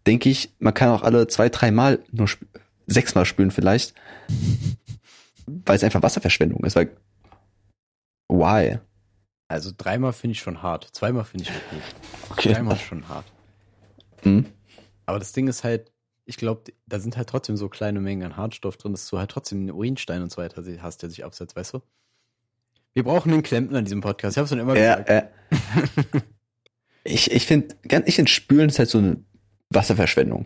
denke ich, man kann auch alle zwei, drei Mal nur sp sechsmal spülen vielleicht, weil es einfach Wasserverschwendung ist. Weil why? Also dreimal finde ich schon hart. Zweimal finde ich okay. Okay. Dreimal schon hart. Hm. Aber das Ding ist halt, ich glaube, da sind halt trotzdem so kleine Mengen an Hartstoff drin, dass du halt trotzdem einen Urinstein und so weiter hast, der sich absetzt, weißt du? Wir brauchen einen Klempner in diesem Podcast. Ich habe schon immer Ja, gesagt. äh, ich ich finde, ich finde Spülen ist halt so eine Wasserverschwendung.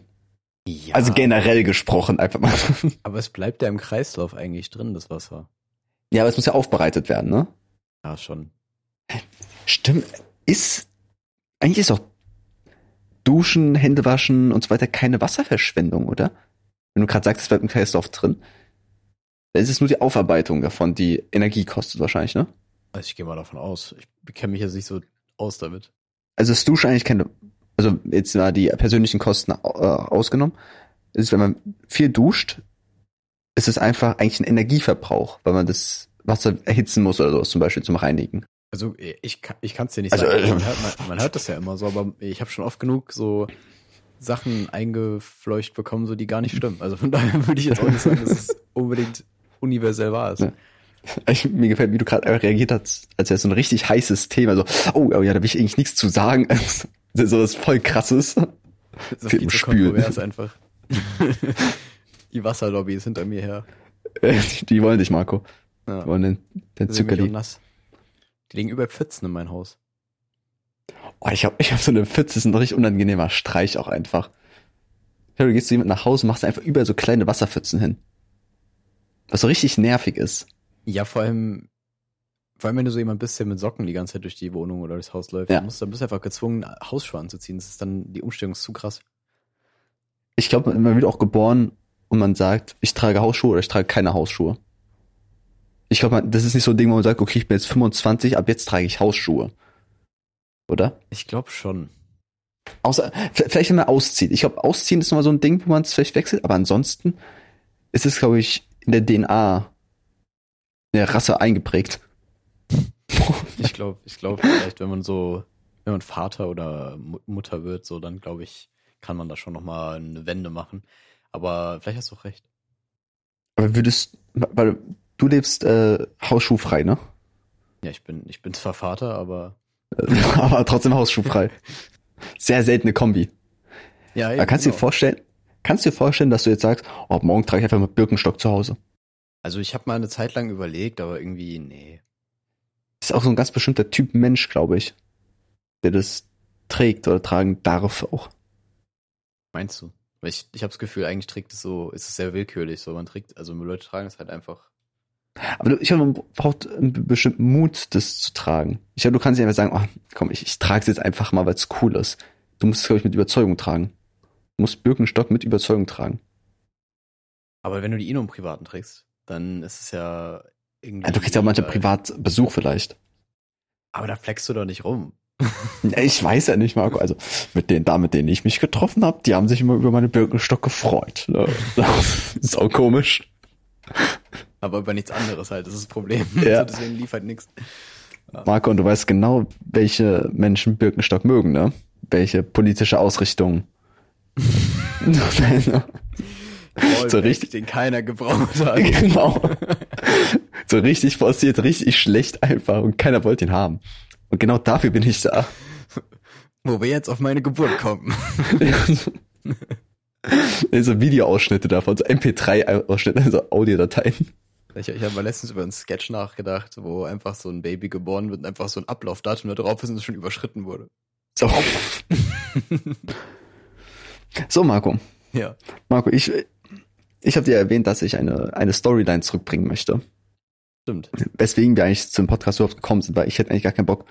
Ja, Also generell gesprochen einfach mal. aber es bleibt ja im Kreislauf eigentlich drin, das Wasser. ja, aber es muss ja aufbereitet werden, ne? Ja, schon. Stimmt. Ist, eigentlich ist auch Duschen, Hände waschen und so weiter keine Wasserverschwendung, oder? Wenn du gerade sagst, es bleibt im Kreislauf drin. Dann ist es nur die Aufarbeitung davon, die Energie kostet wahrscheinlich, ne? Also ich gehe mal davon aus. Ich kenne mich jetzt nicht so aus damit. Also das Duschen eigentlich keine, also jetzt mal die persönlichen Kosten äh, ausgenommen, ist, wenn man viel duscht, ist es einfach eigentlich ein Energieverbrauch, weil man das Wasser erhitzen muss oder sowas zum Beispiel zum Reinigen. Also ich, kann- ich kann es dir nicht Also, sagen. äh, Man hört, man, man hört das ja immer so, aber ich habe schon oft genug so Sachen eingefleucht bekommen, so die gar nicht stimmen. Also von daher würde ich jetzt auch nicht sagen, dass es unbedingt universell wahr ist. Ja. Ich, mir gefällt, wie du gerade reagiert hast, als wäre so ein richtig heißes Thema. So, oh, oh ja, da will ich eigentlich nichts zu sagen. so was voll krasses. Das ist kontrovers einfach. die Wasserlobby ist hinter mir her. Die wollen dich, Marco. Ja. Die wollen den, den Zuckerli. nass. Die liegen über Pfützen in mein Haus. Oh, ich habe ich hab so eine Pfütze, das ist ein richtig unangenehmer Streich auch einfach. Du gehst zu jemandem nach Hause und machst einfach überall so kleine Wasserpfützen hin. Was so richtig nervig ist. Ja, vor allem, vor allem wenn du so jemand bist, der mit Socken die ganze Zeit durch die Wohnung oder durchs Haus läuft, Ja. dann musst du dann bist du einfach gezwungen, Hausschuhe anzuziehen. Das ist dann, die Umstellung ist zu krass. Ich glaube, man wird auch geboren und man sagt, ich trage Hausschuhe oder ich trage keine Hausschuhe. Ich glaube, das ist nicht so ein Ding, wo man sagt, okay, ich bin jetzt 25, ab jetzt trage ich Hausschuhe. Oder? Ich glaube schon. Außer, vielleicht wenn man auszieht. Ich glaube, ausziehen ist nochmal so ein Ding, wo man es vielleicht wechselt, aber ansonsten ist es, glaube ich, in der DNA der Rasse eingeprägt. Ich glaube, ich glaube vielleicht, wenn man so, wenn man Vater oder Mu- Mutter wird, so dann glaube ich, kann man da schon noch mal eine Wende machen. Aber vielleicht hast du auch recht. Aber würdest, weil du lebst äh, hausschuhfrei, ne? Ja, ich bin, ich bin zwar Vater, aber aber trotzdem hausschuhfrei. Sehr seltene Kombi. ja, Aber kannst du dir genau. vorstellen, kannst du dir vorstellen, dass du jetzt sagst, oh, morgen trage ich einfach mal Birkenstock zu Hause? Also ich habe mal eine Zeit lang überlegt, aber irgendwie nee. Ist auch so ein ganz bestimmter Typ Mensch, glaube ich, der das trägt oder tragen darf auch. Meinst du? Weil ich, ich habe das Gefühl, eigentlich trägt es so, ist es sehr willkürlich. So, man trägt, also Leute tragen es halt einfach. Aber du, ich glaube, man braucht einen be- bestimmten Mut, das zu tragen. Ich glaube, du kannst nicht einfach sagen, oh, komm, ich, ich trage es jetzt einfach mal, weil es cool ist. Du musst es, glaube ich, mit Überzeugung tragen. Du musst Birkenstock mit Überzeugung tragen. Aber wenn du die eh nur im Privaten trägst, dann ist es ja irgendwie. Ja, du kriegst ja auch manchmal Privatbesuch vielleicht. Aber da flexst du doch nicht rum. Ich weiß ja nicht, Marco. Also mit den Damen, mit denen ich mich getroffen habe, die haben sich immer über meine Birkenstock gefreut. Ne? Auch komisch. Aber über nichts anderes halt, das ist das Problem. Ja. Also deswegen liefert nichts. Marco, und du weißt genau, welche Menschen Birkenstock mögen, ne? Welche politische Ausrichtung. So richtig- Den keiner gebraucht hat. genau. So richtig forciert, richtig schlecht einfach und keiner wollte ihn haben. Und genau dafür bin ich da. Wo wir jetzt auf meine Geburt kommen. so Videoausschnitte davon, so MP3-Ausschnitte, also Audiodateien. Ich, ich habe mal letztens über einen Sketch nachgedacht, wo einfach so ein Baby geboren wird und einfach so ein Ablaufdatum da drauf ist und es schon überschritten wurde. So. so, Marco. Ja. Marco, ich, ich habe dir erwähnt, dass ich eine, eine Storyline zurückbringen möchte. Stimmt. Weswegen wir eigentlich zum Podcast überhaupt gekommen sind, weil ich hätte eigentlich gar keinen Bock,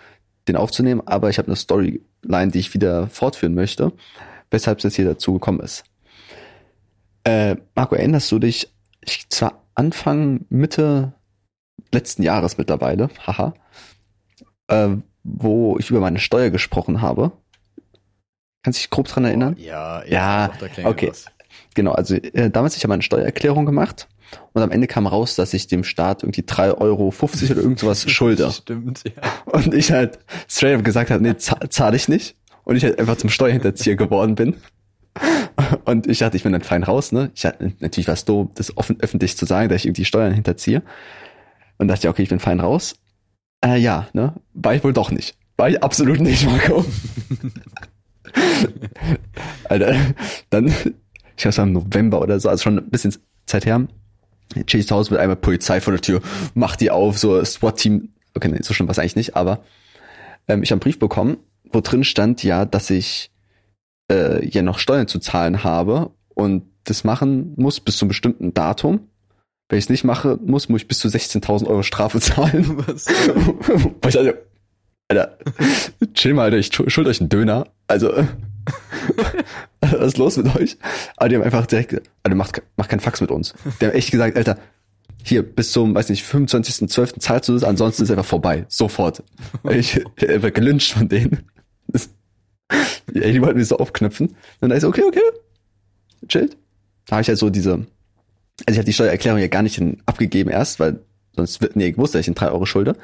den aufzunehmen, aber ich habe eine Storyline, die ich wieder fortführen möchte, weshalb es jetzt hier dazu gekommen ist. Äh, Marco, erinnerst du dich, ich zwar Anfang, Mitte letzten Jahres mittlerweile, haha, äh, wo ich über meine Steuer gesprochen habe? Kannst du dich grob dran erinnern? Ja, Ja, da klingelt okay. was. Genau, also äh, damals ich habe eine Steuererklärung gemacht und am Ende kam raus, dass ich dem Staat irgendwie 3,50 Euro oder irgend sowas schulde. Stimmt, ja. Und ich halt straight up gesagt habe, nee, zahl, zahl ich nicht. und ich halt einfach zum Steuerhinterzieher geworden bin. Und ich dachte, ich bin dann fein raus, ne? Ich hatte natürlich was doof, das offen, öffentlich zu sagen, dass ich irgendwie Steuern hinterziehe. Und dachte, okay, ich bin fein raus. Äh, ja, ne? War ich wohl doch nicht. War ich absolut nicht, Marco. Alter, dann, ich glaube, es war im November oder so, also schon ein bisschen Zeit her. Zu Hause mit einmal Polizei vor der Tür, macht die auf, so SWAT-Team. Okay, nee, so schlimm war es eigentlich nicht, aber ähm, ich habe einen Brief bekommen, wo drin stand ja, dass ich äh, ja noch Steuern zu zahlen habe und das machen muss bis zu einem bestimmten Datum. Wenn ich es nicht mache, muss, muss ich bis zu 16.000 Euro Strafe zahlen. Was? Weil ich also, Alter, chill mal, Alter, ich schuld euch einen Döner. Also, was ist los mit euch? Aber die haben einfach direkt, Alter, macht, macht keinen Fax mit uns. Die haben echt gesagt, Alter, hier, bis zum, weiß nicht, 25.12. zahlst du das, ansonsten ist einfach vorbei. Sofort. Ich, ich werde gelünscht von denen. Ja, die wollten mich so aufknüpfen. Und dann ist okay, okay. Chillt. Da habe ich halt so diese, also ich habe die Steuererklärung ja gar nicht in, abgegeben erst, weil sonst nee, gewusst, dass ich in drei Euro schulde.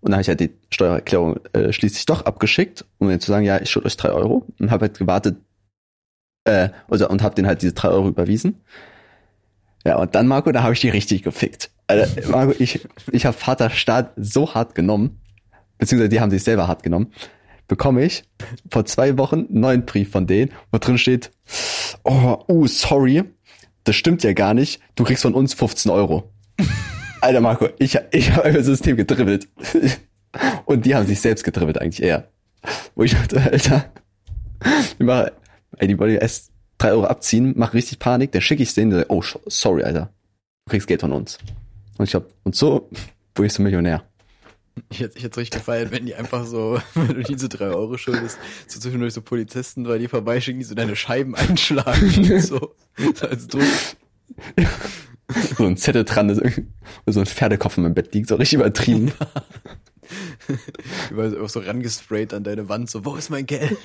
Und dann habe ich halt die Steuererklärung äh, schließlich doch abgeschickt, um mir zu sagen, ja, ich schulde euch drei Euro. Und habe halt gewartet, äh, also, und habe den halt diese drei Euro überwiesen. Ja, und dann, Marco, da habe ich die richtig gefickt. Also, Marco, ich, ich habe Vater Staat so hart genommen, beziehungsweise die haben sich selber hart genommen, bekomme ich vor zwei Wochen einen neuen Brief von denen, wo drin steht, oh, uh, sorry, das stimmt ja gar nicht, du kriegst von uns 15 Euro. Alter Marco, ich, ich habe das System gedribbelt. Und die haben sich selbst gedribbelt eigentlich eher. Wo ich dachte, Alter, ich mache, ey, die wollen erst drei Euro abziehen, mach richtig Panik, dann schicke ich denen, der, oh, sorry, Alter, du kriegst Geld von uns. Und ich hab, und so wurde ich so Millionär. Ich hätte, hätte richtig gefeiert, wenn die einfach so, wenn du diese drei Euro schuldest, so zwischendurch so Polizisten, weil die vorbeischicken, die so deine Scheiben einschlagen, so, so als Druck. so ein Zettel dran, wo so ein Pferdekopf in meinem Bett liegt, so richtig übertrieben. Über so rangesprayt an deine Wand, so, wo ist mein Geld?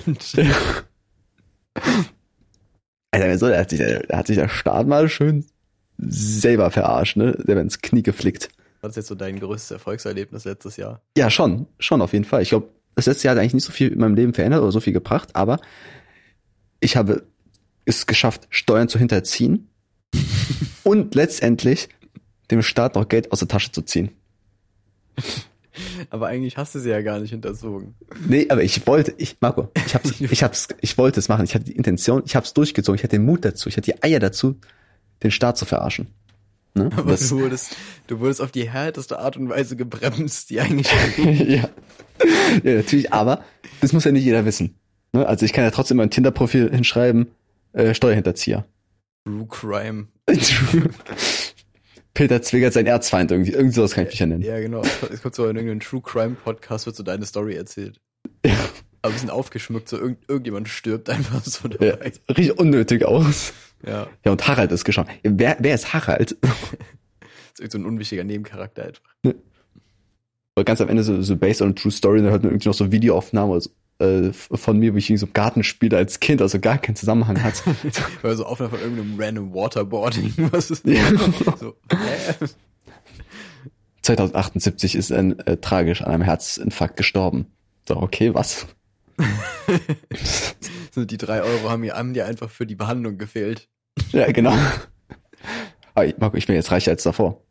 Alter, so, da hat sich, da hat sich der Staat mal schön selber verarscht, ne? Der wird ins Knie geflickt. Was ist jetzt so dein größtes Erfolgserlebnis letztes Jahr? Ja, schon, schon auf jeden Fall. Ich glaube, das letzte Jahr hat eigentlich nicht so viel in meinem Leben verändert oder so viel gebracht, aber ich habe es geschafft, Steuern zu hinterziehen und letztendlich dem Staat noch Geld aus der Tasche zu ziehen. Aber eigentlich hast du sie ja gar nicht hinterzogen. Nee, aber ich wollte, ich, Marco, ich hab's, ich hab's, ich wollte es machen. Ich hatte die Intention, ich hab's durchgezogen, ich hatte den Mut dazu, ich hatte die Eier dazu, den Staat zu verarschen. Ne? Aber das, du wurdest, du wurdest auf die härteste Art und Weise gebremst, die eigentlich. ja. ja, natürlich, aber das muss ja nicht jeder wissen. Ne? Also ich kann ja trotzdem mein Tinder-Profil hinschreiben, äh, Steuerhinterzieher. True Crime. Peter Zwingert sein Erzfeind irgendwie. Irgend sowas kann ich mich ja nennen. Ja, genau. Es kommt so in irgendeinem True Crime Podcast, wird so deine Story erzählt. Ja. Aber ein bisschen aufgeschmückt, so irgend, irgendjemand stirbt einfach so dabei. Ja, richtig unnötig aus. Ja. Ja, und Harald ist geschaut. Wer, wer ist Harald? das ist irgend so ein unwichtiger Nebencharakter einfach. Ja. Aber ganz am Ende so, so based on a true story, dann hört man irgendwie noch so Videoaufnahmen oder so, äh, von mir, wie ich in so einem Garten spiele als Kind, also gar keinen Zusammenhang hat. Weil so Aufnahme von irgendeinem random Waterboarding. Was ist ja. so, äh. 2078 ist ein äh, tragisch an einem Herzinfarkt gestorben. So, okay, was? so, die drei Euro haben mir haben dir einfach für die Behandlung gefehlt. Ja, genau. Aber ich, Marco, ich bin jetzt reicher als davor.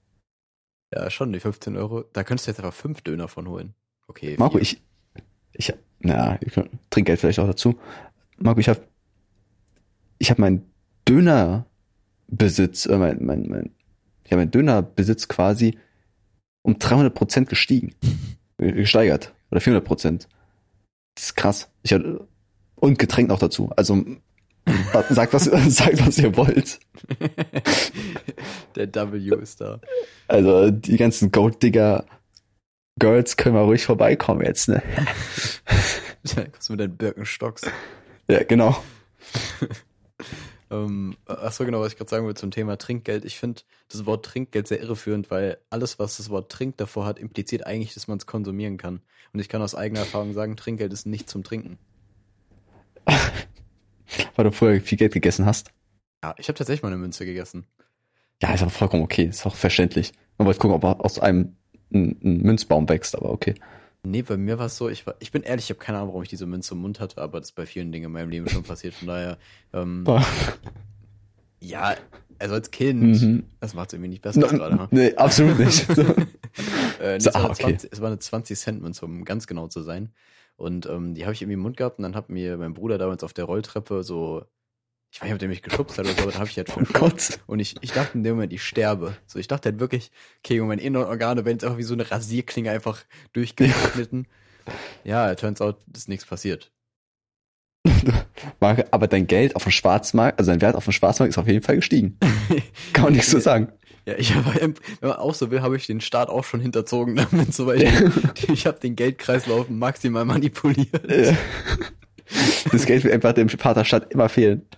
Ja, schon, die 15 Euro. Da könntest du jetzt einfach fünf Döner von holen. Okay. Marco, vier. ich, ich, na, Trinkgeld vielleicht auch dazu. Marco, ich habe ich hab meinen Dönerbesitz, äh, mein, mein, mein, ich habe meinen Dönerbesitz quasi um 300 Prozent gestiegen, gesteigert oder 400 Prozent. Das ist krass. Ich hatte, und Getränk noch dazu. Also sagt was, sagt was ihr wollt. Der W ist da. Also die ganzen Gold Digger Girls können mal ruhig vorbeikommen jetzt, ne? Ja, kommst du mit deinen Birkenstocks. Ja, genau. ähm, achso, genau, was ich gerade sagen wollte zum Thema Trinkgeld. Ich finde das Wort Trinkgeld sehr irreführend, weil alles, was das Wort Trink davor hat, impliziert eigentlich, dass man es konsumieren kann. Und ich kann aus eigener Erfahrung sagen, Trinkgeld ist nicht zum Trinken. weil du vorher viel Geld gegessen hast? Ja, ich habe tatsächlich mal eine Münze gegessen. Ja, ist aber vollkommen okay, ist auch verständlich. Man wollte gucken, ob aus einem ein, ein Münzbaum wächst, aber okay. Nee, bei mir war es so, ich, war, ich bin ehrlich, ich habe keine Ahnung, warum ich diese Münze im Mund hatte, aber das ist bei vielen Dingen in meinem Leben schon passiert. Von daher, ähm, ja, also als Kind, Mhm. das macht es irgendwie nicht besser No, gerade. ha? nee, absolut nicht. Äh, So, es, war ah, eine okay. 20, es war eine 20-Cent-Münze, um ganz genau zu sein. Und ähm, die habe ich irgendwie im Mund gehabt und dann hat mir mein Bruder damals auf der Rolltreppe so, ich weiß nicht, ob der mich geschubst hat oder so, aber da habe ich halt Oh Gott. und ich, ich dachte in dem Moment, ich sterbe. So, ich dachte halt wirklich, okay, meine inneren Organe werden jetzt einfach wie so eine Rasierklinge einfach durchgeschnitten. ja, turns out, ist nichts passiert. Marke, aber dein Geld auf dem Schwarzmarkt, also dein Wert auf dem Schwarzmarkt ist auf jeden Fall gestiegen. Kann man nichts so sagen. Ja, ich habe, wenn man auch so will, habe ich den Staat auch schon hinterzogen damit, so weil ich, ich habe den Geldkreislauf maximal manipuliert. Äh, Das Geld wird einfach dem Vaterstadt immer fehlen.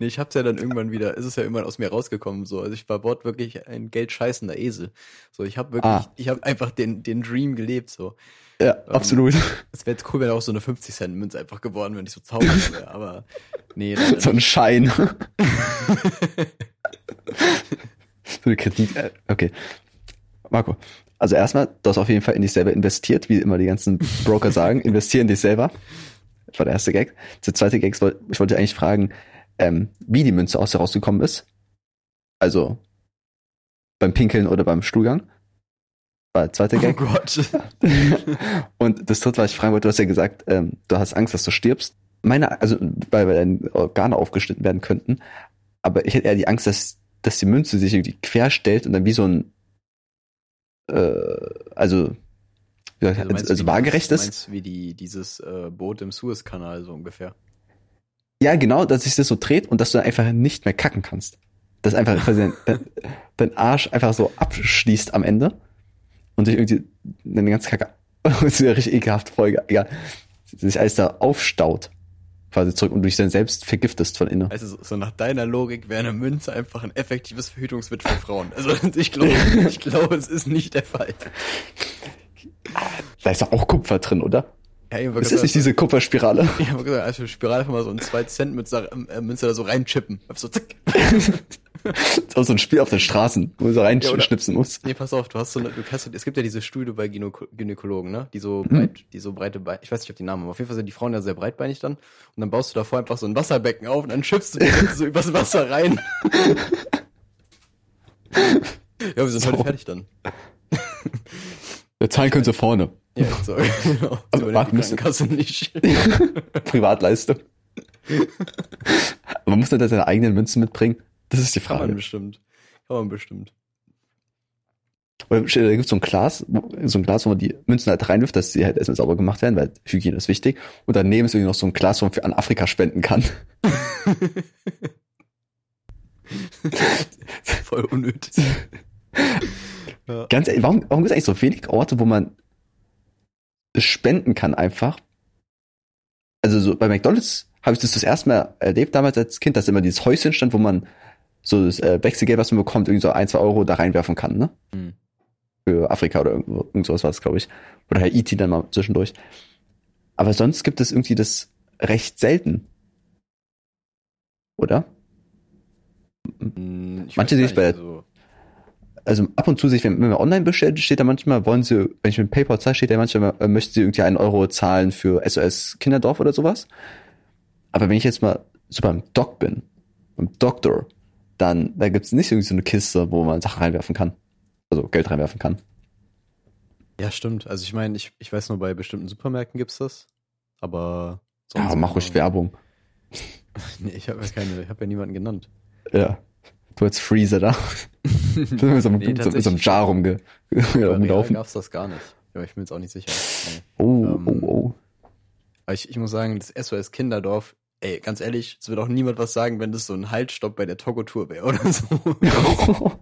Nee, ich hab's ja dann irgendwann wieder, ist es ja irgendwann aus mir rausgekommen, so. Also ich war wortwörtlich ein geldscheißender Esel. So, ich habe wirklich, Ah. ich habe einfach den, den Dream gelebt, so. Ja, Ähm, absolut. Es wäre jetzt cool, wenn auch so eine 50-Cent-Münze einfach geworden, wenn ich so zaubern wäre, aber nee, So ein. Schein. so eine Kredit. äh, Okay. Marco, also erstmal, du hast auf jeden Fall in dich selber investiert, wie immer die ganzen Broker sagen. Investier in dich selber. Das war der erste Gag. Der zweite Gag, ich wollte eigentlich fragen, ähm, wie die Münze aus dir rausgekommen ist. Also beim Pinkeln oder beim Stuhlgang. War der zweite Oh Gag. Gott. Und das dritte, was ich fragen wollte, du hast ja gesagt, ähm, du hast Angst, dass du stirbst. Meine, also weil, weil deine Organe aufgeschnitten werden könnten. Aber ich hätte eher die Angst, dass, dass die Münze sich irgendwie quer stellt und dann wie so ein äh, also, ich, Also, meinst also wie waagerecht dieses, ist. Meinst wie die, dieses äh, Boot im Suezkanal so ungefähr? Ja, genau, dass sich das so dreht und dass du dann einfach nicht mehr kacken kannst. Dass einfach dein, dein, Arsch einfach so abschließt am Ende und sich irgendwie eine ganze Kacke, das ist eine richtig ekelhafte Folge, egal, sich alles da aufstaut quasi zurück und du dich dann selbst vergiftest von innen. Also so, so nach deiner Logik wäre eine Münze einfach ein effektives Verhütungsmittel für Frauen. Also ich glaube, ich glaube, es ist nicht der Fall. Da ist doch auch Kupfer drin, oder? Ja, Ist das gesagt, nicht diese Kupferspirale? Ich habe gesagt, also Spirale einfach mal so ein 2 Cent Münze, äh, Münze da so reinchippen. So zack. Das ist auch so ein Spiel auf den Straßen, wo du so Ja, reinschnipsen musst. Nee, pass auf, du hast so eine, du kannst, es gibt ja diese Stühle bei Gynäko Gynäkologen, ne? Die so Mhm. breit, die so breite Beine, ich weiß nicht, ob die Namen haben, aber auf jeden Fall sind die Frauen ja sehr breitbeinig dann. Und dann baust du davor einfach so ein Wasserbecken auf und dann schiffst du die so übers Wasser rein. ja, wir sind heute So. fertig dann. Ja, zahlen können sie vorne. Ja, so, genau. Aber So, warten müssen- nicht. Privatleistung. man muss nicht seine eigenen Münzen mitbringen. Das ist die Kann man Frage. bestimmt. Kann man bestimmt. Weil, da gibt so ein Glas, so ein Glas, wo man die Münzen halt reinwirft, dass sie halt erstmal sauber gemacht werden, weil Hygiene ist wichtig. Und daneben ist irgendwie noch so ein Glas, wo man für an Afrika spenden kann. Voll unnötig. Ja. Ganz ehrlich, warum, warum gibt es eigentlich so wenig Orte, wo man spenden kann einfach? Also so bei McDonalds habe ich das das erste Mal erlebt damals als Kind, dass immer dieses Häuschen stand, wo man so das äh, Wechselgeld, was man bekommt, irgendwie so ein, zwei Euro da reinwerfen kann, ne? Hm. Für Afrika oder irgendwo, irgend sowas war das, glaube ich. Oder Herr E.T. dann mal zwischendurch. Aber sonst gibt es irgendwie das recht selten. Oder? Hm, ich Manche weiß sehe ich gar bei also, also ab und zu sich, wenn, wenn man online bestellt, steht da manchmal, wollen sie, wenn ich mit PayPal zahle, steht da manchmal, äh, möchten sie irgendwie einen Euro zahlen für SOS Kinderdorf oder sowas. Aber wenn ich jetzt mal so beim Doc bin, beim Doktor, dann, da gibt's nicht irgendwie so eine Kiste, wo man Sachen reinwerfen kann. Also Geld reinwerfen kann. Ja, stimmt. Also ich meine, ich, ich weiß nur, bei bestimmten Supermärkten gibt's das. Aber Ja, mach ruhig Werbung. Nee, ich habe ja keine, ich habe ja niemanden genannt. Ja. Du als Freezer da. mit so einem, Nee, so, so einem tatsächlich. Jar rumge rumgelaufen. gab's das gar nicht. Aber ich bin jetzt auch nicht sicher. Nee. Oh, Ähm, oh, oh. Aber ich, ich muss sagen, das SOS Kinderdorf, ey, ganz ehrlich, es wird auch niemand was sagen, wenn das so ein Haltstopp bei der Togo-Tour wäre oder so.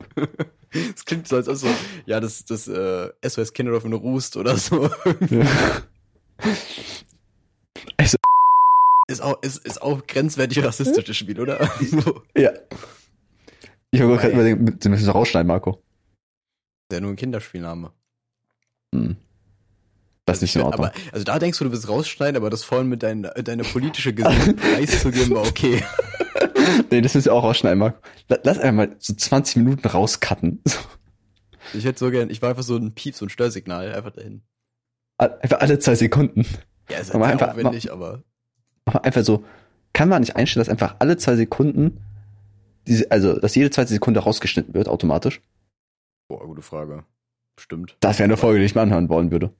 Es klingt so, als ob so, ja, das, das äh, SOS Kinderdorf in Rust oder so. Also- ist auch, ist, ist auch grenzwertig rassistisches Spiel, oder? so. ja. Ich habe gerade überlegt, Sie müssen so rausschneiden, Marco. Ist ja nur ein Kinderspielname. Hm. Das ist nicht in Ordnung. Aber, also da denkst du, du willst rausschneiden, aber das vorhin mit deiner deine politische Gesicht preiszugeben, war okay. nee, das müssen wir auch rausschneiden, Marco. La- Lass einfach mal so 20 Minuten rauscutten. Ich hätte so gern, ich war einfach so ein Piep, so ein Störsignal, einfach dahin. Einfach alle zwei Sekunden. Ja, ist halt einfach- aufwendig, aber Aber einfach so, kann man nicht einstellen, dass einfach alle zwei Sekunden, diese, also, dass jede zweite Sekunde rausgeschnitten wird, automatisch? boah, gute Frage. Stimmt. Das wäre eine Folge, die ich mir anhören wollen würde.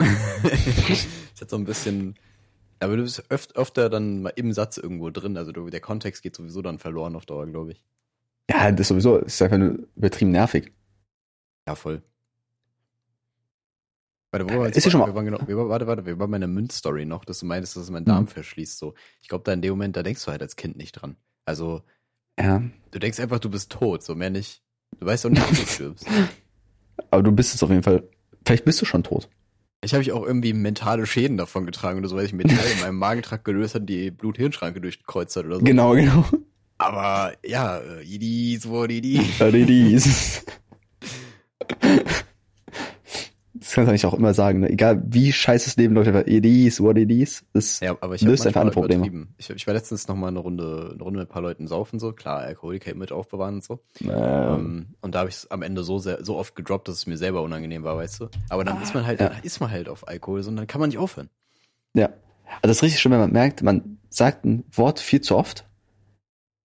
ist jetzt so ein bisschen. Aber du bist öft, öfter dann mal im Satz irgendwo drin. Also du, der Kontext geht sowieso dann verloren auf Dauer, glaube ich. Ja, das sowieso, das ist einfach nur übertrieben nervig. Ja, voll. Warte, wo wir Ist schon mal- wir waren genau, wir warte, warte, wir waren bei einer Münzstory noch, dass du meinst, dass es mein Mhm. Darm verschließt. So. Ich glaube, da in dem Moment, da denkst du halt als Kind nicht dran. Also, Ja. du denkst einfach, du bist tot, so mehr nicht. Du weißt auch nicht, wie du stirbst. Aber du bist es auf jeden Fall. Vielleicht bist du schon tot. Ich habe ich auch irgendwie mentale Schäden davon getragen oder so, weil ich Metall in meinem Magentrakt gelöst hat, die Blut-Hirn-Schranke durchgekreuzt hat oder so. Genau, genau. Aber ja, äh, Idis, what. Ja, die- dies. Das kannst du eigentlich auch immer sagen, ne? egal wie scheiße das Leben läuft, it is, what it is. Das, Ja, aber ich Löst einfach andere Probleme. Ich, ich war letztens noch mal eine Runde, eine Runde mit ein paar Leuten saufen so, klar, Alkoholiker mit aufbewahren und so. ähm, und da habe ich es am Ende so sehr, so oft gedroppt, dass es mir selber unangenehm war, weißt du. Aber dann ist man halt, ja. dann ist man halt auf Alkohol, so, und dann kann man nicht aufhören. ja. Also das ist richtig schön, wenn man merkt, man sagt ein Wort viel zu oft.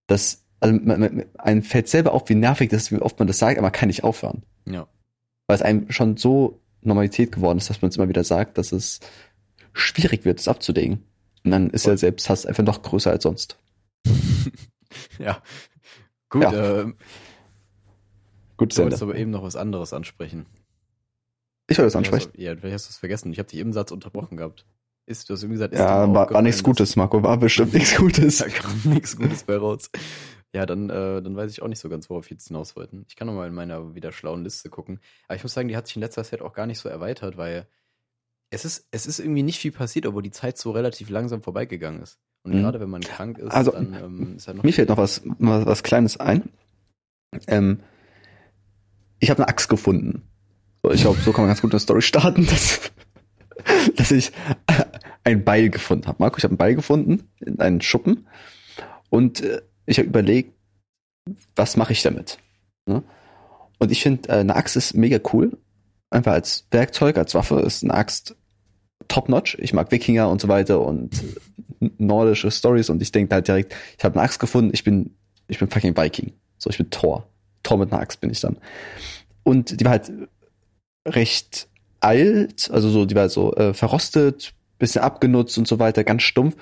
Das, also man, man, einem fällt selber auf, wie nervig das ist, wie oft man das sagt, aber man kann nicht aufhören. Ja. Weil es einem schon so Normalität geworden ist, dass man es immer wieder sagt, dass es schwierig wird, es abzulegen. Und dann ist Voll. der Selbsthass einfach noch größer als sonst. Ja. Gut, Ja. ähm, Gut, du wolltest aber eben noch was anderes ansprechen. Ich wollte das Vielleicht ansprechen. Ja, vielleicht hast du es vergessen. Ich habe dich im Satz unterbrochen gehabt. Ist, du hast irgendwie gesagt, ist Ja, war, war nichts Gutes, Marco, war bestimmt nichts Gutes. Da kam nichts Gutes bei raus. Ja, dann, äh, dann weiß ich auch nicht so ganz, worauf wir jetzt hinaus wollten. Ich kann noch mal in meiner wieder schlauen Liste gucken. Aber ich muss sagen, die hat sich in letzter Zeit auch gar nicht so erweitert, weil es ist, es ist irgendwie nicht viel passiert, obwohl die Zeit so relativ langsam vorbeigegangen ist. Und Mhm. gerade wenn man krank ist, Also, dann ähm, ist halt noch. Mir fällt noch was, was, was Kleines ein. Ähm, ich habe eine Axt gefunden. Ich glaube, so kann man ganz gut eine Story starten, dass, dass ich ein Beil gefunden habe. Marco, ich habe ein Beil gefunden in einen Schuppen und äh, ich habe überlegt, was mache ich damit? Ne? Und ich finde, äh, eine Axt ist mega cool. Einfach als Werkzeug, als Waffe ist eine Axt top-notch. Ich mag Wikinger und so weiter und äh, nordische Stories und ich denke halt direkt, ich habe eine Axt gefunden, ich bin, ich bin fucking Viking. So, ich bin Thor. Thor mit einer Axt bin ich dann. Und die war halt recht alt, also so, die war so äh, verrostet, bisschen abgenutzt und so weiter, ganz stumpf.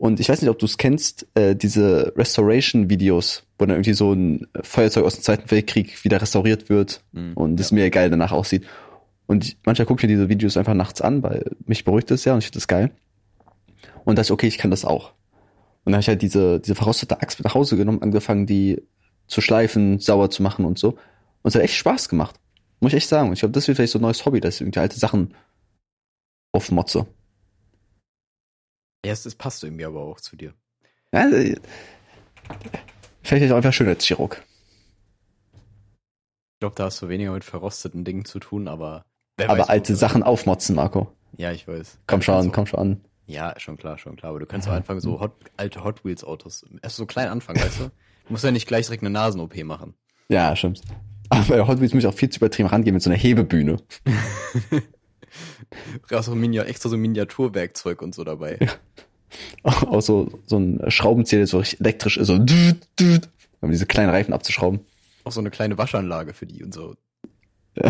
Und ich weiß nicht, ob du es kennst, äh, diese Restoration-Videos, wo dann irgendwie so ein Feuerzeug aus dem Zweiten Weltkrieg wieder restauriert wird Mhm, und es ja. mir geil danach aussieht. Und manchmal gucke ich mir diese Videos einfach nachts an, weil mich beruhigt das ja und ich finde das geil. Und da ist okay, ich kann das auch. Und dann habe ich halt diese, diese verrostete Axt mit nach Hause genommen, angefangen, die zu schleifen, sauer zu machen und so. Und es hat echt Spaß gemacht. Muss ich echt sagen. Und ich glaube, das wird vielleicht so ein neues Hobby, dass ich irgendwie alte Sachen aufmotze. Ja, es, es passt irgendwie aber auch zu dir. Ja, äh, vielleicht auch einfach schön als Chirurg. Ich glaube, da hast du weniger mit verrosteten Dingen zu tun, aber. weiß, Aber wo alte Sachen aufmotzen, Marco. Ja, ich weiß. Komm schon, an, komm schon an. Ja, schon klar, schon klar. Aber du kannst auch anfangen, so Hot, alte Hot Wheels Autos. Erst so klein anfangen, weißt du? Du musst ja nicht gleich direkt eine Nasen-OP machen. Ja, stimmt. Aber bei Hot Wheels muss ich auch viel zu übertrieben rangehen mit so einer Hebebühne. Auch Minia extra so Miniaturwerkzeug und so dabei. Auch so, so ein Schraubenzieher, der so elektrisch ist, so um diese kleinen Reifen abzuschrauben. Auch so eine kleine Waschanlage für die und so.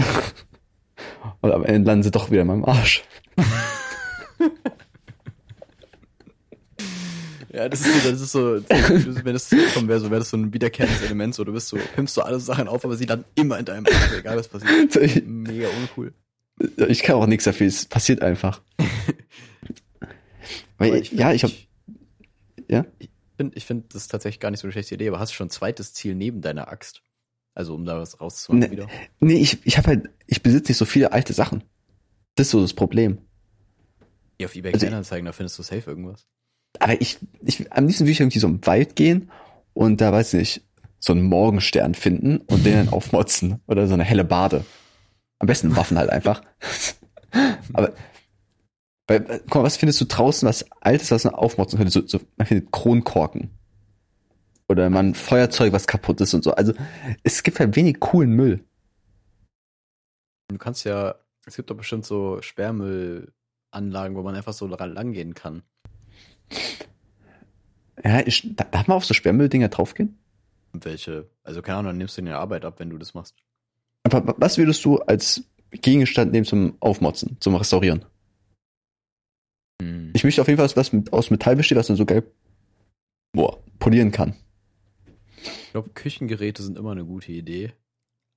Und am Ende landen sie doch wieder in meinem Arsch. Ja, das ist so, das ist so, das- wenn das kommen wäre, so wäre das so ein wiederkehrendes Element, so du bist so, pimpst so alle Sachen auf, aber sie landen immer in deinem Arsch, egal was passiert. Mega uncool. Ich kann auch nichts dafür, es passiert einfach. Weil, ich, find- ja, ich hab, ja? Ich finde, ich find, das ist tatsächlich gar nicht so eine schlechte Idee, aber hast du schon ein zweites Ziel neben deiner Axt? Also, um da was rauszumachen Ne, wieder? Nee, ich, ich habe halt, ich besitze nicht so viele alte Sachen. Das ist so das Problem. Ja, auf eBay also- Kleinanzeigen, da findest du safe irgendwas. Aber ich, ich, am liebsten würde ich irgendwie so im Wald gehen und da, weiß ich nicht, so einen Morgenstern finden und den dann aufmotzen. Oder so eine helle Bade. Am besten Waffen halt einfach. Aber, weil, guck mal, was findest du draußen, was Altes, was man aufmotzen könnte? So, so, man findet Kronkorken. Oder man Feuerzeug, was kaputt ist und so. Also, es gibt halt wenig coolen Müll. Du kannst ja, Es gibt doch bestimmt so Sperrmüllanlagen, wo man einfach so dran langgehen kann. Ja, ich, da- darf man auf so Sperrmülldinger draufgehen? Welche, also keine Ahnung, dann nimmst du dir Arbeit ab, wenn du das machst. Aber wa- was würdest du als Gegenstand nehmen zum Aufmotzen, zum Restaurieren? Hm. Ich möchte auf jeden Fall was, was aus Metall besteht, was man so geil boah, polieren kann. Ich glaube, Küchengeräte sind immer eine gute Idee.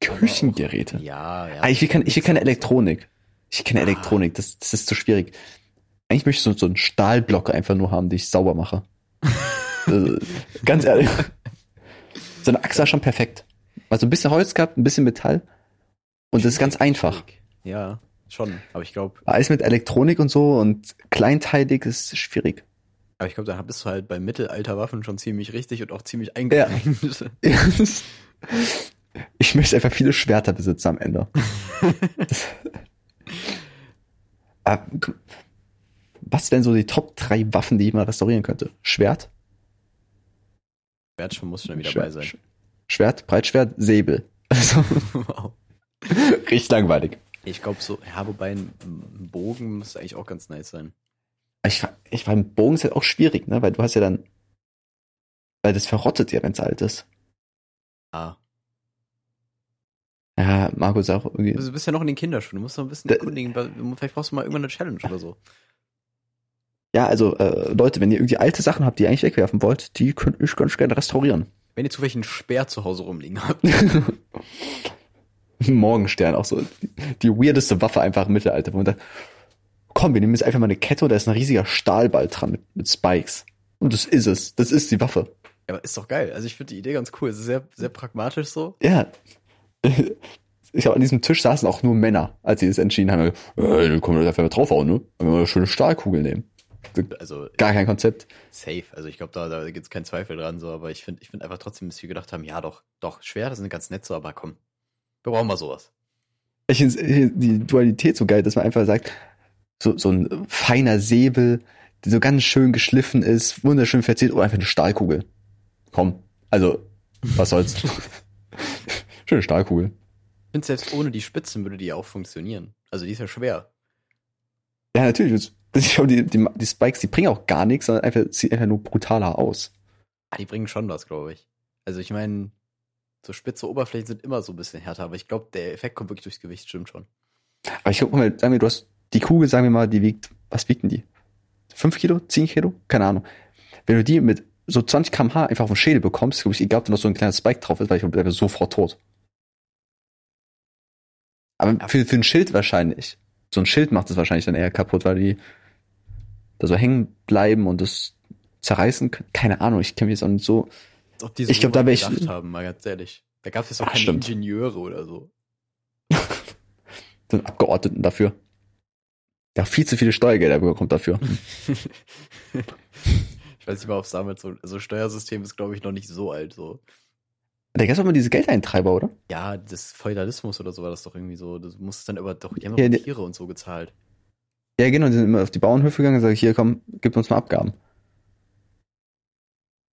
Küchengeräte. Ja, ja. Ah, ich will, kein, ich will keine Elektronik. Ich will keine Ah. Elektronik, das, das ist zu schwierig. Eigentlich möchte ich so, so einen Stahlblock einfach nur haben, den ich sauber mache. also, ganz ehrlich. So eine Achse ist schon perfekt. Also ein bisschen Holz gehabt, ein bisschen Metall. Und das ist ganz einfach. Ja, schon. Aber ich glaube, Alles mit Elektronik und so und kleinteilig ist schwierig. aber ich glaube, da bist du halt bei Mittelalterwaffen schon ziemlich richtig und auch ziemlich eingeschränkt. Ja, ich möchte einfach viele Schwerter besitzen am Ende. Ah, Was denn so die Top 3 Waffen, die ich mal restaurieren könnte? Schwert? Schwert schon muss schon wieder Schwert, bei sein. Sch- Schwert, Breitschwert, Säbel. Also, wow. richtig langweilig. Ich glaube so, ja, wobei ein, Bogen müsste eigentlich auch ganz nice sein. Ich, war- ich im Bogen ist halt auch schwierig, ne? Weil du hast ja dann, weil das verrottet ja, wenn es alt ist. Ah. Ja, Marco ist auch irgendwie. Du bist ja noch in den Kinderschuhen, du musst noch ein bisschen Da- erkundigen, vielleicht brauchst du mal irgendwann eine Challenge oder so. Ja, also äh, Leute, wenn ihr irgendwie alte Sachen habt, die ihr eigentlich wegwerfen wollt, die könnt ich ganz gerne restaurieren. Wenn ihr zufällig einen Speer zu Hause rumliegen habt. Morgenstern, auch so die, weirdeste Waffe einfach im Mittelalter. Wo man sagt, komm, wir nehmen jetzt einfach mal eine Kette und da ist ein riesiger Stahlball dran mit, mit Spikes. Und das ist es. Das ist die Waffe. Ja, aber ist doch geil. Also ich finde die Idee ganz cool. Es ist sehr, sehr pragmatisch so. Ja. Ich glaube, an diesem Tisch saßen auch nur Männer, als sie das entschieden haben. Äh, dann können wir da einfach mal draufhauen, ne? Wenn wir eine schöne Stahlkugel nehmen. Also Gar kein Konzept. safe. Also ich glaube, da, da gibt es keinen Zweifel dran, so, aber ich finde ich find einfach trotzdem, dass wir gedacht haben, ja doch, doch, schwer, das sind ganz nett so, aber komm. Wir brauchen mal sowas. Ich finde die Dualität so geil, dass man einfach sagt, so, so ein feiner Säbel, der so ganz schön geschliffen ist, wunderschön verziert, oder einfach eine Stahlkugel. Komm, also, was soll's. Schöne Stahlkugel. Ich finde, selbst ohne die Spitzen würde die auch funktionieren. Also die ist ja schwer. Ja, natürlich. Ich glaube, die, die, die Spikes, die bringen auch gar nichts, sondern einfach, sieht einfach nur brutaler aus. Ah, die bringen schon was, glaube ich. Also ich meine, so spitze Oberflächen sind immer so ein bisschen härter, aber ich glaube, der Effekt kommt wirklich durchs Gewicht, stimmt schon. Aber ich guck mal, sagen wir, du hast die Kugel, sagen wir mal, die wiegt, was wiegt denn die? Fünf Kilo? Zehn Kilo? Keine Ahnung. Wenn du die mit so 20 kmh einfach auf den Schädel bekommst, glaube ich, egal, ob da noch so ein kleiner Spike drauf ist, weil ich bin sofort tot. Aber für, für ein Schild wahrscheinlich. So ein Schild macht es wahrscheinlich dann eher kaputt, weil die da so hängen bleiben und das zerreißen können. Keine Ahnung, ich kenne mich jetzt auch nicht so. Ob die so Ich glaub, da weit wär ich- haben, mal ganz ehrlich. Da gab es jetzt auch Ach, keine stimmt. Ingenieure oder so. so einen Abgeordneten dafür. Der viel zu viele Steuergelder bekommt dafür. ich weiß nicht mal, ob es damals so, also Steuersystem ist, glaube ich, noch nicht so alt, so. Da gab es auch mal diese Geldeintreiber, oder? Ja, das Feudalismus oder so war das doch irgendwie so. Du musstest dann aber doch, die haben Ja, Tiere und so gezahlt. Ja, genau, die sind immer auf die Bauernhöfe gegangen und sagen, hier, komm, gib uns mal Abgaben.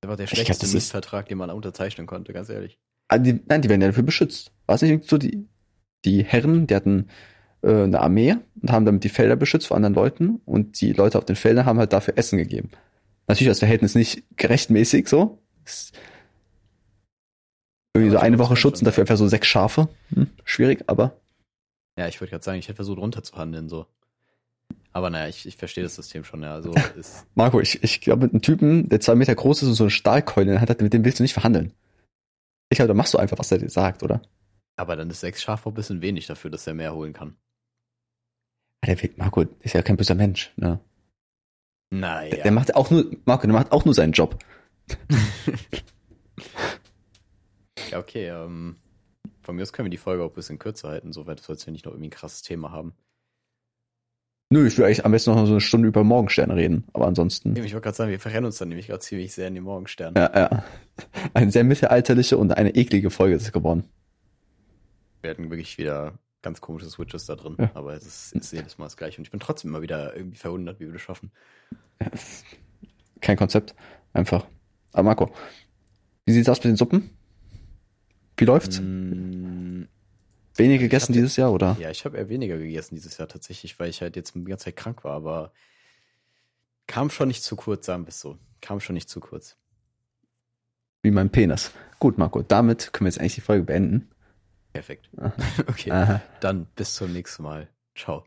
Das war der glaub, schlechteste ist- Mietvertrag, den man unterzeichnen konnte, ganz ehrlich. Ah, die, nein, die werden ja dafür beschützt. War es nicht so, die, die Herren, die hatten äh, eine Armee und haben damit die Felder beschützt vor anderen Leuten und die Leute auf den Feldern haben halt dafür Essen gegeben. Natürlich das Verhältnis nicht gerechtmäßig so. Ist irgendwie Aber so eine glaub, Woche Schutz und dafür einfach so sechs Schafe. Hm, schwierig, aber Ja, ich würde gerade sagen, ich hätte versucht runterzuhandeln, so. Aber naja, ich, ich verstehe das System schon, ja. Also ist, Marco, ich, ich glaube, mit einem Typen, der zwei Meter groß ist und so eine Stahlkeule in der Hand hat, mit dem willst du nicht verhandeln. Ich glaube, da machst du einfach, was er dir sagt, oder? aber dann ist sechs Schafe ein bisschen wenig dafür, dass er mehr holen kann. Ah, Der will, Marco ist ja kein böser Mensch, ne? Naja. Der, der macht auch nur, Marco, der macht auch nur seinen Job. ja, okay, ähm, von mir aus können wir die Folge auch ein bisschen kürzer halten, soweit sollst du nicht noch irgendwie ein krasses Thema haben. Nö, ich will eigentlich am besten noch so eine Stunde über Morgensterne reden, aber ansonsten. Ich wollte gerade sagen, wir verrennen uns dann nämlich gerade ziemlich sehr in den Morgenstern. Ja, ja. Eine sehr mittelalterliche und eine eklige Folge ist es geworden. Wir hatten wirklich wieder ganz komische Switches da drin, Ja. aber es ist, ist jedes Mal das gleiche. Und ich bin trotzdem immer wieder irgendwie verwundert, wie wir das schaffen. Kein Konzept. Einfach. Aber Marco, wie sieht's aus mit den Suppen? Wie läuft's? Mm, weniger gegessen hab dieses Jahr, oder? Ja, ich habe eher weniger gegessen dieses Jahr tatsächlich, weil ich halt jetzt die ganze Zeit krank war, aber kam schon nicht zu kurz, sagen wir es so. Kam schon nicht zu kurz. Wie mein Penis. Gut, Marco, damit können wir jetzt eigentlich die Folge beenden. Perfekt. Okay, Aha. dann bis zum nächsten Mal. Ciao.